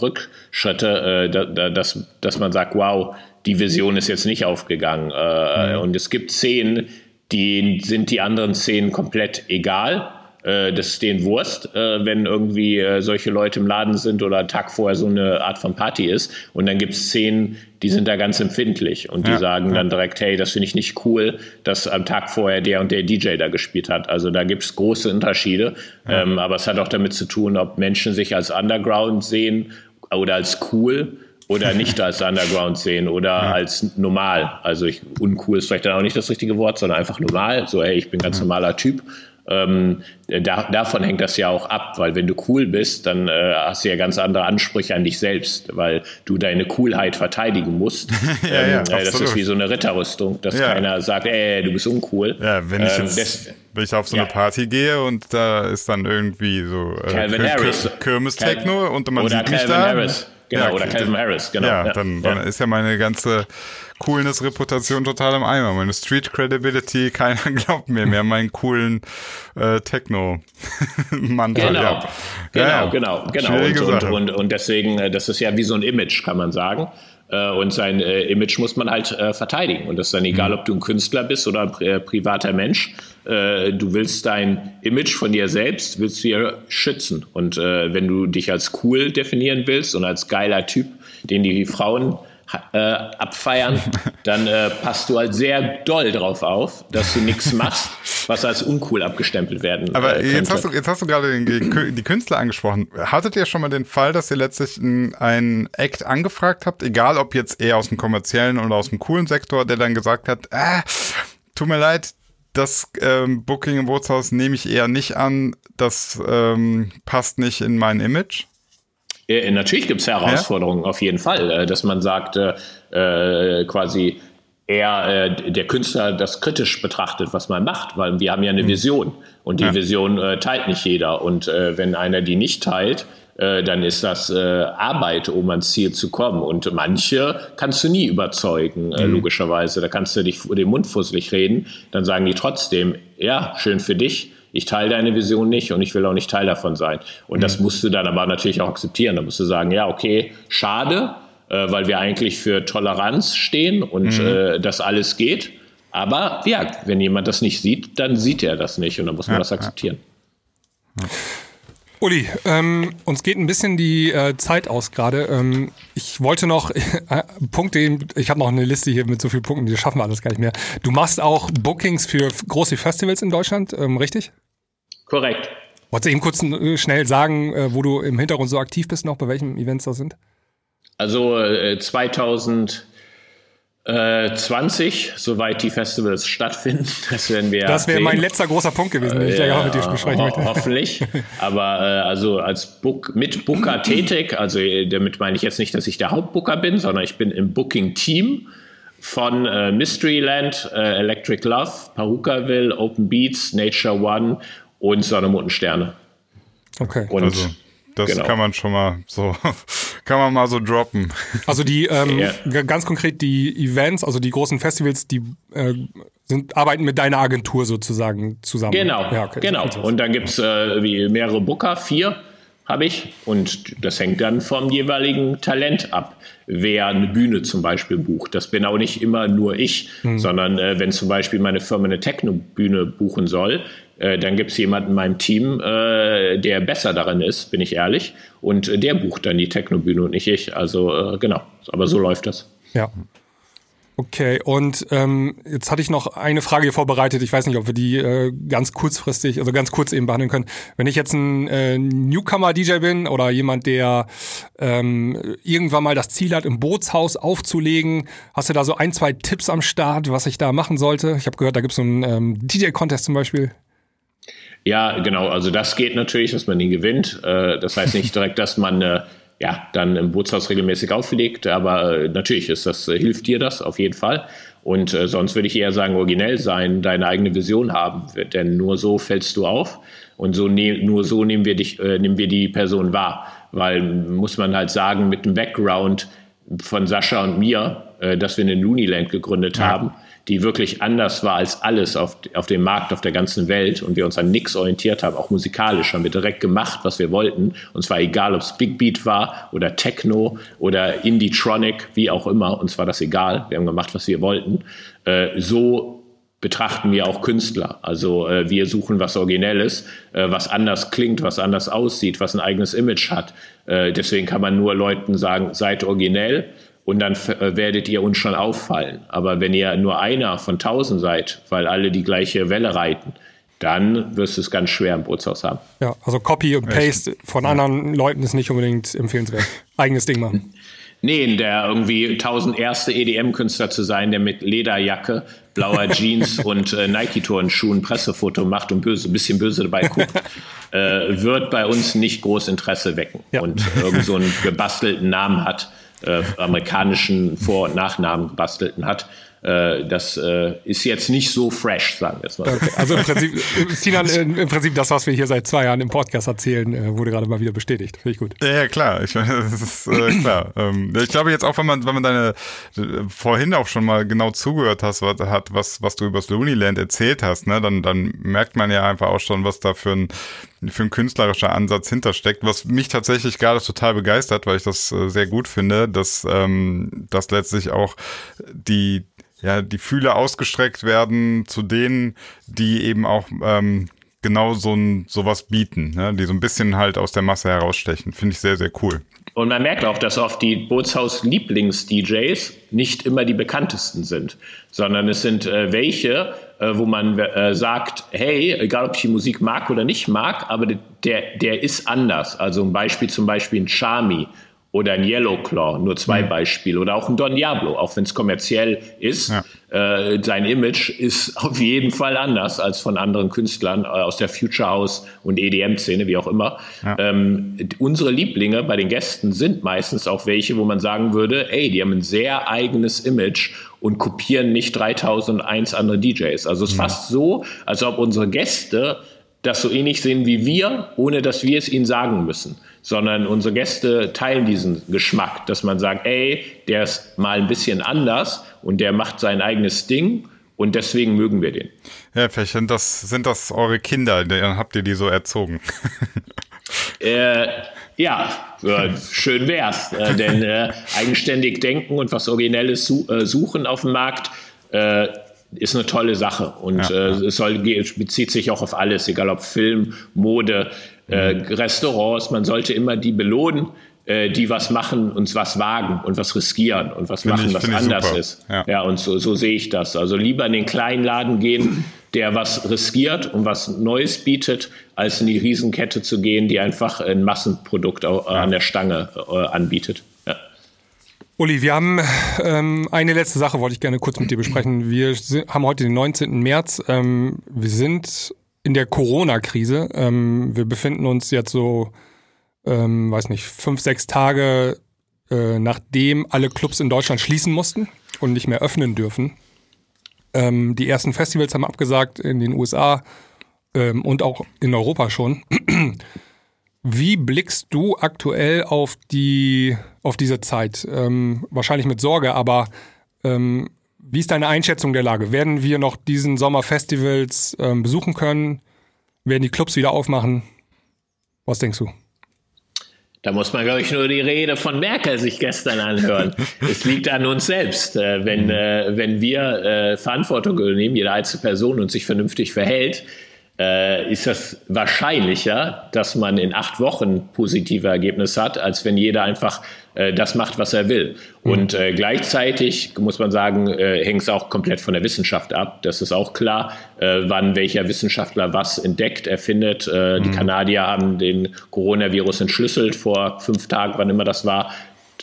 Rückschritte, dass, dass man sagt, wow, die Vision ist jetzt nicht aufgegangen. Mhm. Und es gibt Szenen, die sind die anderen Szenen komplett egal äh, das ist denen Wurst, äh, wenn irgendwie äh, solche Leute im Laden sind oder einen Tag vorher so eine Art von Party ist. Und dann gibt es Szenen, die sind da ganz empfindlich und die ja, sagen ja. dann direkt, hey, das finde ich nicht cool, dass am Tag vorher der und der DJ da gespielt hat. Also da gibt es große Unterschiede. Ja. Ähm, aber es hat auch damit zu tun, ob Menschen sich als Underground sehen oder als cool oder nicht als Underground sehen oder ja. als normal. Also ich, uncool ist vielleicht dann auch nicht das richtige Wort, sondern einfach normal. So, hey, ich bin ganz normaler Typ. Ähm, da, davon hängt das ja auch ab, weil wenn du cool bist, dann äh, hast du ja ganz andere Ansprüche an dich selbst, weil du deine Coolheit verteidigen musst. ja, ähm, ja, äh, das ist wie so eine Ritterrüstung, dass ja. keiner sagt, ey, du bist uncool. Ja, wenn ich ähm, jetzt, wenn ich auf so eine Party gehe und da ist dann irgendwie so äh, Calvin Harris. Kirmes-Techno und man sieht mich da. Harris. Genau, oder Calvin Harris, genau. Ja, dann, dann ist ja meine ganze Coolness-Reputation total im Eimer. Meine Street-Credibility, keiner glaubt mir mehr meinen coolen äh, Techno-Mantel. Genau, ja. genau, ja, genau, genau. Und, und, und, und, deswegen, äh, das ist ja wie so ein Image, kann man sagen. Äh, und sein äh, Image muss man halt verteidigen. Und das ist dann egal, mhm. ob du ein Künstler bist oder ein privater Mensch. Du willst dein Image von dir selbst, willst du ja schützen. Und wenn du dich als cool definieren willst und als geiler Typ, den die Frauen äh, abfeiern, dann äh, passt du halt sehr doll drauf auf, dass du nichts machst, was als uncool abgestempelt werden Aber äh, jetzt, hast du, jetzt hast du gerade die Künstler angesprochen. Hattet ihr schon mal den Fall, dass ihr letztlich einen Act angefragt habt, egal ob jetzt eher aus dem kommerziellen oder aus dem coolen Sektor, der dann gesagt hat, ah, tut mir leid, das ähm, Booking im Bootshaus nehme ich eher nicht an, das ähm, passt nicht in mein Image? Äh, natürlich gibt es Herausforderungen, ja? auf jeden Fall, äh, dass man sagt, äh, äh, quasi eher äh, der Künstler das kritisch betrachtet, was man macht, weil wir haben ja eine mhm. Vision und die ja. Vision teilt nicht jeder und wenn einer die nicht teilt, dann ist das Arbeit, um ans Ziel zu kommen. Und manche kannst du nie überzeugen, mhm. logischerweise. Da kannst du dich den Mund fusselig reden. Dann sagen die trotzdem, ja, schön für dich ich teile deine Vision nicht und ich will auch nicht Teil davon sein. Und mhm. das musst du dann aber natürlich auch akzeptieren. Da musst du sagen, ja, okay, schade, äh, weil wir eigentlich für Toleranz stehen und mhm. äh, das alles geht. Aber ja, wenn jemand das nicht sieht, dann sieht er das nicht und dann muss man ja, das akzeptieren. Ja. Uli, ähm, uns geht ein bisschen die äh, Zeit aus gerade. Ähm, ich wollte noch äh, Punkte, ich habe noch eine Liste hier mit so vielen Punkten, die schaffen wir alles gar nicht mehr. Du machst auch Bookings für große Festivals in Deutschland, ähm, richtig? Korrekt. Wolltest du eben kurz äh, schnell sagen, äh, wo du im Hintergrund so aktiv bist noch, bei welchen Events das sind? Also äh, 2020, äh, soweit die Festivals stattfinden. Das werden wir. Das wäre mein letzter großer Punkt gewesen, den ich ja, ja mit dir besprechen ho möchte. Hoffentlich. Aber äh, also als Book, mit Booker tätig, also damit meine ich jetzt nicht, dass ich der Hauptbooker bin, sondern ich bin im Booking-Team von äh, Mysteryland, äh, Electric Love, Pahukaville, Open Beats, Nature One und Sonne, Mond und Sterne. Okay. Und also, das genau. kann man schon mal so, kann man mal so droppen. Also die, ähm, ja. ganz konkret die Events, also die großen Festivals, die äh, sind, arbeiten mit deiner Agentur sozusagen zusammen. Genau, ja, okay. genau. Und dann gibt es äh, mehrere Booker, vier habe ich. Und das hängt dann vom jeweiligen Talent ab, wer eine Bühne zum Beispiel bucht. Das bin auch nicht immer nur ich, mhm. sondern äh, wenn zum Beispiel meine Firma eine Techno-Bühne buchen soll, äh, dann gibt es jemanden in meinem Team, äh, der besser darin ist, bin ich ehrlich. Und äh, der bucht dann die Techno-Bühne und nicht ich. Also äh, genau, aber so läuft das. Ja. Okay, und ähm, jetzt hatte ich noch eine Frage hier vorbereitet. Ich weiß nicht, ob wir die äh, ganz kurzfristig, also ganz kurz eben behandeln können. Wenn ich jetzt ein äh, Newcomer-DJ bin oder jemand, der ähm, irgendwann mal das Ziel hat, im Bootshaus aufzulegen, hast du da so ein, zwei Tipps am Start, was ich da machen sollte? Ich habe gehört, da gibt es so einen ähm, DJ-Contest zum Beispiel. Ja, genau. Also das geht natürlich, dass man ihn gewinnt. Äh, das heißt nicht direkt, dass man äh, ja, dann im Bootshaus regelmäßig auflegt. Aber äh, natürlich ist das, äh, hilft dir das auf jeden Fall. Und äh, sonst würde ich eher sagen, originell sein, deine eigene Vision haben. Denn nur so fällst du auf. Und so ne nur so nehmen wir dich, äh, nehmen wir die Person wahr. Weil muss man halt sagen, mit dem Background von Sascha und mir, äh, dass wir eine Looneyland gegründet ja. haben, die wirklich anders war als alles auf, auf dem Markt auf der ganzen Welt und wir uns an nichts orientiert haben, auch musikalisch haben wir direkt gemacht, was wir wollten. Und zwar egal, ob es Big Beat war oder Techno oder Indie-Tronic, wie auch immer, uns war das egal. Wir haben gemacht, was wir wollten. Äh, so betrachten wir auch Künstler. Also äh, wir suchen was Originelles, äh, was anders klingt, was anders aussieht, was ein eigenes Image hat. Äh, deswegen kann man nur Leuten sagen, seid originell und dann äh, werdet ihr uns schon auffallen. Aber wenn ihr nur einer von tausend seid, weil alle die gleiche Welle reiten, dann wirst du es ganz schwer im Bootshaus haben. Ja, also Copy und Paste von anderen Leuten ist nicht unbedingt empfehlenswert. Eigenes Ding machen. Nee, der irgendwie tausend erste EDM-Künstler zu sein, der mit Lederjacke, blauer Jeans und äh, Nike-Turnschuhen Pressefoto macht und böse, bisschen böse dabei guckt, äh, wird bei uns nicht groß Interesse wecken. Ja. Und irgend so einen gebastelten Namen hat, äh, amerikanischen Vor- und Nachnamen gebastelten hat, äh, das äh, ist jetzt nicht so fresh, sagen wir es mal. Okay, also im Prinzip, Sinan, im Prinzip das, was wir hier seit zwei Jahren im Podcast erzählen, äh, wurde gerade mal wieder bestätigt. Finde ich gut. Ja, ja klar. Ich meine, das ist äh, klar. Ähm, ich glaube jetzt auch, wenn man, wenn man deine äh, vorhin auch schon mal genau zugehört hast, was, hat, was, was du über das Looneyland erzählt hast, ne, dann, dann merkt man ja einfach auch schon, was da für ein für ein künstlerischer Ansatz hintersteckt, was mich tatsächlich gerade total begeistert, weil ich das äh, sehr gut finde, dass, ähm, dass letztlich auch die, ja, die Fühle ausgestreckt werden zu denen, die eben auch ähm, genau so ein sowas bieten, ne? die so ein bisschen halt aus der Masse herausstechen. Finde ich sehr, sehr cool. Und man merkt auch, dass oft die Bootshaus-Lieblings-DJs nicht immer die bekanntesten sind, sondern es sind äh, welche, äh, wo man äh, sagt, hey, egal ob ich die Musik mag oder nicht mag, aber der, der ist anders. Also ein Beispiel zum Beispiel ein Charmy oder ein Yellowclaw, nur zwei mhm. Beispiele, oder auch ein Don Diablo, auch wenn es kommerziell ist. Ja. Äh, sein Image ist auf jeden Fall anders als von anderen Künstlern äh, aus der Future House und EDM-Szene, wie auch immer. Ja. Ähm, unsere Lieblinge bei den Gästen sind meistens auch welche, wo man sagen würde, ey, die haben ein sehr eigenes Image und kopieren nicht 3001 andere DJs. Also es ist mhm. fast so, als ob unsere Gäste das so ähnlich sehen wie wir, ohne dass wir es ihnen sagen müssen sondern unsere Gäste teilen diesen Geschmack, dass man sagt, ey, der ist mal ein bisschen anders und der macht sein eigenes Ding und deswegen mögen wir den. Ja, vielleicht sind das, sind das eure Kinder, dann habt ihr die so erzogen. äh, ja, äh, schön wär's, äh, denn äh, eigenständig denken und was Originelles su äh, suchen auf dem Markt äh, ist eine tolle Sache und ja, ja. es soll, bezieht sich auch auf alles, egal ob Film, Mode, äh, mhm. Restaurants, man sollte immer die belohnen, äh, die was machen und was wagen und was riskieren und was find machen, ich, was anders super. ist. Ja, ja und so, so sehe ich das. Also lieber in den kleinen Laden gehen, der was riskiert und was Neues bietet, als in die Riesenkette zu gehen, die einfach ein Massenprodukt an der Stange äh, anbietet. Uli, wir haben ähm, eine letzte Sache, wollte ich gerne kurz mit dir besprechen. Wir haben heute den 19. März. Ähm, wir sind in der Corona-Krise. Ähm, wir befinden uns jetzt so, ähm, weiß nicht, fünf, sechs Tage äh, nachdem alle Clubs in Deutschland schließen mussten und nicht mehr öffnen dürfen. Ähm, die ersten Festivals haben abgesagt in den USA ähm, und auch in Europa schon. Wie blickst du aktuell auf die auf diese Zeit? Ähm, wahrscheinlich mit Sorge, aber ähm, wie ist deine Einschätzung der Lage? Werden wir noch diesen Sommer Festivals ähm, besuchen können? Werden die Clubs wieder aufmachen? Was denkst du? Da muss man, glaube ich, nur die Rede von Merkel sich gestern anhören. es liegt an uns selbst. Äh, wenn, äh, wenn wir äh, Verantwortung übernehmen, jede einzelne Person und sich vernünftig verhält, äh, ist das wahrscheinlicher, dass man in acht Wochen positive Ergebnisse hat, als wenn jeder einfach äh, das macht, was er will. Mhm. Und äh, gleichzeitig muss man sagen, äh, hängt es auch komplett von der Wissenschaft ab. Das ist auch klar, äh, wann welcher Wissenschaftler was entdeckt, erfindet. Äh, mhm. Die Kanadier haben den Coronavirus entschlüsselt vor fünf Tagen, wann immer das war.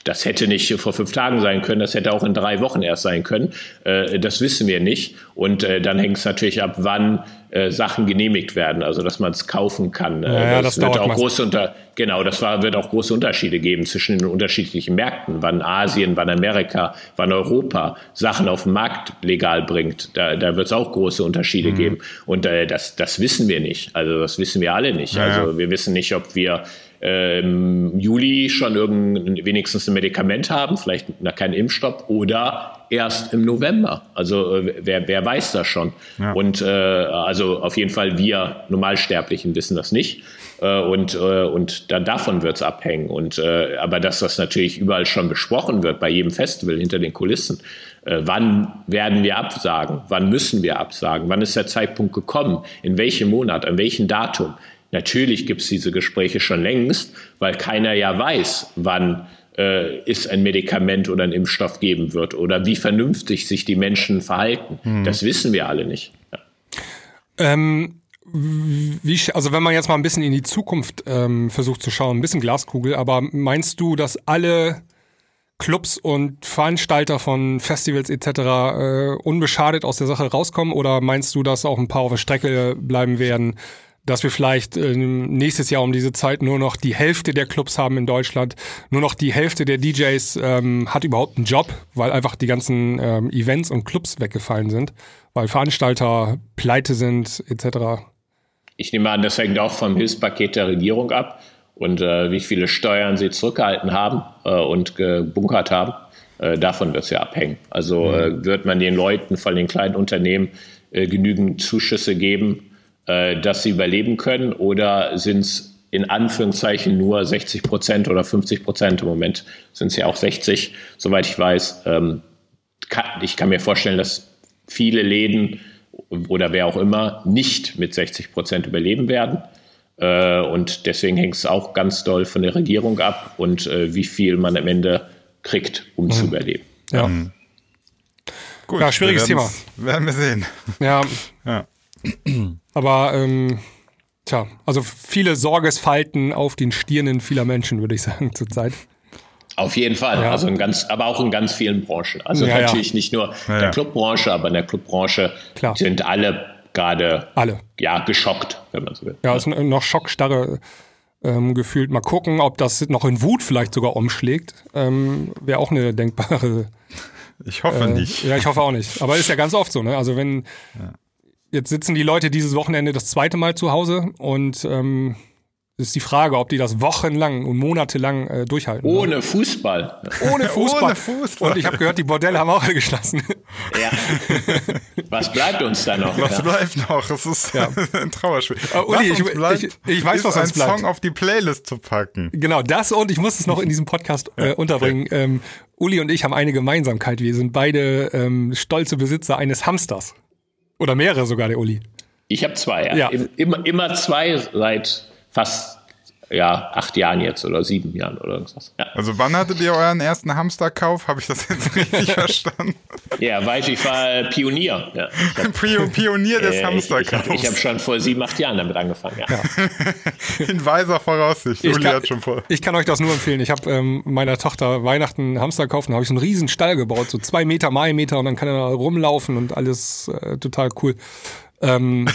Das hätte nicht vor fünf Tagen sein können, das hätte auch in drei Wochen erst sein können. Äh, das wissen wir nicht. Und äh, dann hängt es natürlich ab, wann äh, Sachen genehmigt werden, also dass man es kaufen kann. Ja, das, das wird auch große unter genau, das war, wird auch große Unterschiede geben zwischen den unterschiedlichen Märkten, wann Asien, wann Amerika, wann Europa Sachen auf den Markt legal bringt. Da, da wird es auch große Unterschiede mhm. geben. Und äh, das, das wissen wir nicht. Also das wissen wir alle nicht. Ja, also wir wissen nicht, ob wir im Juli schon irgend, wenigstens ein Medikament haben, vielleicht keinen Impfstoff oder erst im November. Also äh, wer, wer weiß das schon? Ja. Und äh, also auf jeden Fall wir Normalsterblichen wissen das nicht. Äh, und, äh, und dann davon wird es abhängen. Und, äh, aber dass das natürlich überall schon besprochen wird, bei jedem Festival hinter den Kulissen. Äh, wann werden wir absagen? Wann müssen wir absagen? Wann ist der Zeitpunkt gekommen? In welchem Monat? An welchem Datum? Natürlich gibt es diese Gespräche schon längst, weil keiner ja weiß, wann äh, es ein Medikament oder ein Impfstoff geben wird oder wie vernünftig sich die Menschen verhalten. Mhm. Das wissen wir alle nicht. Ja. Ähm, wie, also wenn man jetzt mal ein bisschen in die Zukunft ähm, versucht zu schauen, ein bisschen Glaskugel, aber meinst du, dass alle Clubs und Veranstalter von Festivals etc. Äh, unbeschadet aus der Sache rauskommen? Oder meinst du, dass auch ein paar auf der Strecke bleiben werden? Dass wir vielleicht äh, nächstes Jahr um diese Zeit nur noch die Hälfte der Clubs haben in Deutschland, nur noch die Hälfte der DJs ähm, hat überhaupt einen Job, weil einfach die ganzen ähm, Events und Clubs weggefallen sind, weil Veranstalter pleite sind etc. Ich nehme an, das hängt auch vom Hilfspaket der Regierung ab und äh, wie viele Steuern sie zurückgehalten haben äh, und gebunkert haben. Äh, davon wird es ja abhängen. Also mhm. Äh, wird man den Leuten, vor allem den kleinen Unternehmen, genügend Zuschüsse geben, dass sie überleben können oder sind es in Anführungszeichen nur 60 Prozent oder 50 Prozent. Im Moment sind es ja auch 60, soweit ich weiß. Ähm, kann, ich kann mir vorstellen, dass viele Läden oder wer auch immer nicht mit 60 Prozent überleben werden. Äh, und deswegen hängt es auch ganz doll von der Regierung ab und äh, wie viel man am Ende kriegt, um mhm. zu überleben. Ja. Mhm. Gut, ja, schwieriges Thema. Werden wir sehen. Ja. ja. Aber ähm, tja, also viele Sorgesfalten auf den Stirnen vieler Menschen, würde ich sagen, zurzeit. Auf jeden Fall, ja. also in ganz, aber auch in ganz vielen Branchen. Also ja, natürlich ja. nicht nur in der Clubbranche, aber in der Clubbranche Klar. sind alle gerade alle ja geschockt, wenn man so will. Ja, ist noch Schockstarre ähm, gefühlt. Mal gucken, ob das noch in Wut vielleicht sogar umschlägt. Ähm, Wäre auch eine denkbare. Ich hoffe äh, nicht. Ja, ich hoffe auch nicht. Aber ist ja ganz oft so, ne? Also wenn ja. Jetzt sitzen die Leute dieses Wochenende das zweite Mal zu Hause und ähm, ist die Frage, ob die das wochenlang und monatelang äh, durchhalten. Ohne oder? Fußball. Ohne Fußball. Ohne Fußball. Und ich habe gehört, die Bordelle haben auch alle geschlossen. Ja. Was bleibt uns da noch? Was ja. bleibt noch? Es ist ja. ein Trauerspiel. Uh, Uli, ich, bleibt, ich, ich, weiß, was uns bleibt. Song auf die Playlist zu packen. Genau, das und ich muss es noch in diesem Podcast äh, unterbringen. Ähm, Uli und ich haben eine Gemeinsamkeit. Wir sind beide ähm, stolze Besitzer eines Hamsters. Oder mehrere sogar, der Uli. Ich habe zwei, ja. ja. Immer, immer zwei seit fast ja, acht Jahren jetzt oder sieben Jahren oder irgendwas. Ja. Also wann hattet ihr euren ersten Hamsterkauf? Habe ich das jetzt richtig verstanden? Ja, weiß ich war Pionier. Ja. Hab, Pionier des äh, Hamsterkaufs. Ich, ich, ich habe schon vor sieben, acht Jahren damit angefangen. Ja. ja. In weiser Voraussicht. Ich kann, schon vor. ich kann euch das nur empfehlen. Ich habe ähm, meiner Tochter Weihnachten einen Hamster gekauft und habe ich so einen riesen Stall gebaut, so zwei Meter mal Meter und dann kann er da rumlaufen und alles äh, total cool. Ähm,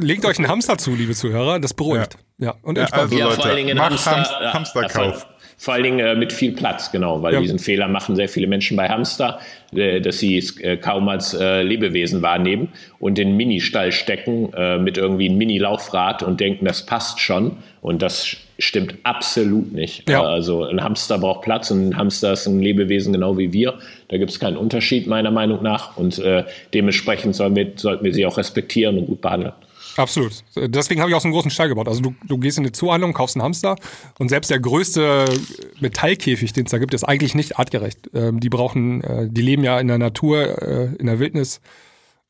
Legt euch einen Hamster zu, liebe Zuhörer, das beruhigt. Ja, ja. und entspannt. Also, ja, Leute, vor allen Dingen Hamster, Hamster, Hamsterkauf. Vor allen Dingen äh, mit viel Platz, genau, weil ja. diesen Fehler machen sehr viele Menschen bei Hamster, äh, dass sie es äh, kaum als äh, Lebewesen wahrnehmen und in Mini-Stall stecken äh, mit irgendwie einem Mini-Laufrad und denken, das passt schon. Und das stimmt absolut nicht. Ja. Also ein Hamster braucht Platz und ein Hamster ist ein Lebewesen genau wie wir. Da gibt es keinen Unterschied meiner Meinung nach und äh, dementsprechend sollen wir, sollten wir sie auch respektieren und gut behandeln. Absolut. Deswegen habe ich auch so einen großen Stall gebaut. Also du, du gehst in eine Zuhandlung, kaufst einen Hamster und selbst der größte Metallkäfig, den es da gibt, ist eigentlich nicht artgerecht. Ähm, die brauchen, äh, die leben ja in der Natur, äh, in der Wildnis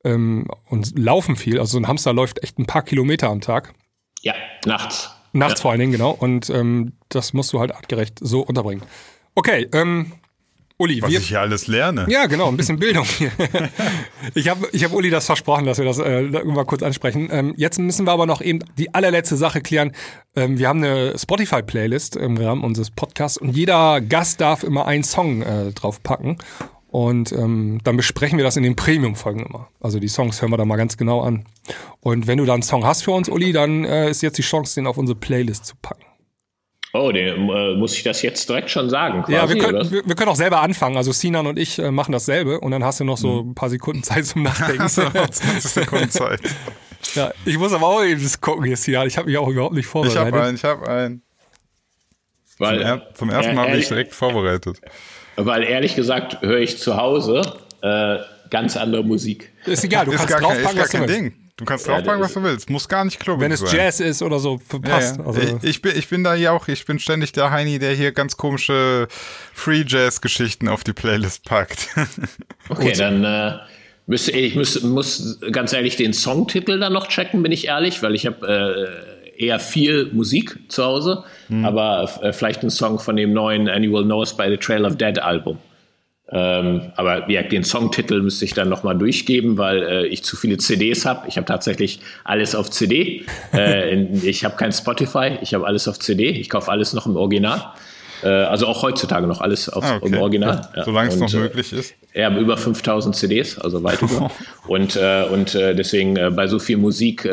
ähm, und laufen viel. Also so ein Hamster läuft echt ein paar Kilometer am Tag. Ja, nachts. Nachts ja. vor allen Dingen, genau. Und ähm, das musst du halt artgerecht so unterbringen. Okay, ähm, Uli, Was wir, ich hier alles lerne. Ja, genau, ein bisschen Bildung. ich habe ich hab Uli das versprochen, dass wir das äh, mal kurz ansprechen. Ähm, jetzt müssen wir aber noch eben die allerletzte Sache klären. Ähm, wir haben eine Spotify-Playlist im Rahmen unseres Podcasts und jeder Gast darf immer einen Song äh, draufpacken. Und ähm, dann besprechen wir das in den Premium-Folgen immer. Also die Songs hören wir da mal ganz genau an. Und wenn du da einen Song hast für uns, Uli, dann äh, ist jetzt die Chance, den auf unsere Playlist zu packen. Oh, den, äh, muss ich das jetzt direkt schon sagen? Quasi, ja, wir können, wir, wir, können auch selber anfangen. Also Sinan und ich äh, machen dasselbe und dann hast du noch so hm. ein paar Sekunden Zeit zum Nachdenken. 20 Sekunden Zeit. ja, ich muss aber auch eben das gucken jetzt hier. Ich habe mich auch überhaupt nicht vorbereitet. Ich habe einen, ich habe einen. Weil, zum, er, zum ersten Mal bin ich direkt vorbereitet. Weil ehrlich gesagt höre ich zu Hause äh, ganz andere Musik. Ist egal, du ist kannst gar draufpacken, kein, ist gar kein Ding. Du kannst draufpacken, ja, was du willst. Muss gar nicht klubbig Wenn es sein. Jazz ist oder so, passt. Ja, ja. Also ich, ich, bin, ich bin da hier auch, ich bin ständig der Heini, der hier ganz komische Free Jazz-Geschichten auf die Playlist packt. Okay, dann äh, müsste ich muss, muss ganz ehrlich den Songtitel dann noch checken, bin ich ehrlich, weil ich habe äh, eher viel Musik zu Hause, hm. aber äh, vielleicht einen Song von dem neuen And You Will Know Us by the Trail of Dead Album. Ähm, aber ja, den Songtitel müsste ich dann nochmal durchgeben, weil äh, ich zu viele CDs habe. Ich habe tatsächlich alles auf CD. äh, ich habe kein Spotify, ich habe alles auf CD. Ich kaufe alles noch im Original. Äh, also auch heutzutage noch alles auf, ah, okay. im Original. Ja, Solange es noch äh, möglich ist. Ja, über 5000 CDs, also weit über. und äh, und deswegen bei so viel Musik,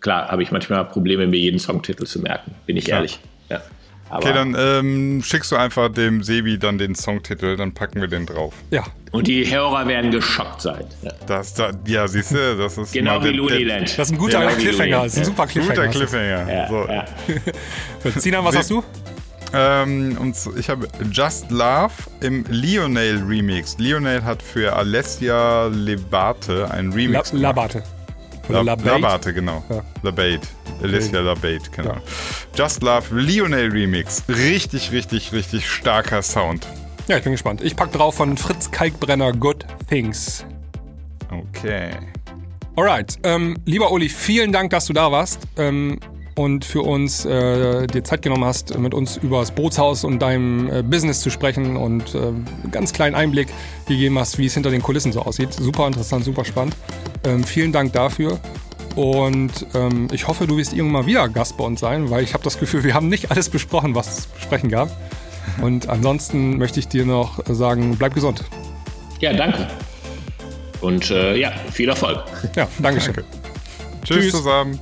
klar, habe ich manchmal Probleme, mir jeden Songtitel zu merken, bin ich klar. ehrlich. Ja. Aber okay, dann ähm, schickst du einfach dem Sebi dann den Songtitel, dann packen wir den drauf. Ja. Und die Hörer werden geschockt sein. Ja, das, da, ja siehst du, das ist genau wie Looneyland. Das ist ein guter genau Cliffhanger. Das ist ein super Cliffhanger. Guter Cliffhanger. Ja, so. ja. Sinan, was hast du? Ähm, und ich habe Just Love im Lionel Remix. Lionel hat für Alessia Lebate ein Remix. La Labate. La Labate, genau. Ja. Labate. Alessia Labate, genau. Ja. Just Love Lionel Remix. Richtig, richtig, richtig starker Sound. Ja, ich bin gespannt. Ich pack drauf von Fritz Kalkbrenner Good Things. Okay. Alright. Ähm, lieber Uli, vielen Dank, dass du da warst. Ähm, und für uns äh, dir Zeit genommen hast, mit uns über das Bootshaus und deinem äh, Business zu sprechen und äh, ganz kleinen Einblick gegeben hast, wie es hinter den Kulissen so aussieht. Super interessant, super spannend. Ähm, vielen Dank dafür. Und ähm, ich hoffe, du wirst irgendwann mal wieder Gast bei uns sein, weil ich habe das Gefühl, wir haben nicht alles besprochen, was es zu besprechen gab. Und ansonsten möchte ich dir noch sagen, bleib gesund. Ja, danke. Und äh, ja, viel Erfolg. Ja, Dankeschön. Danke. Tschüss, Tschüss zusammen.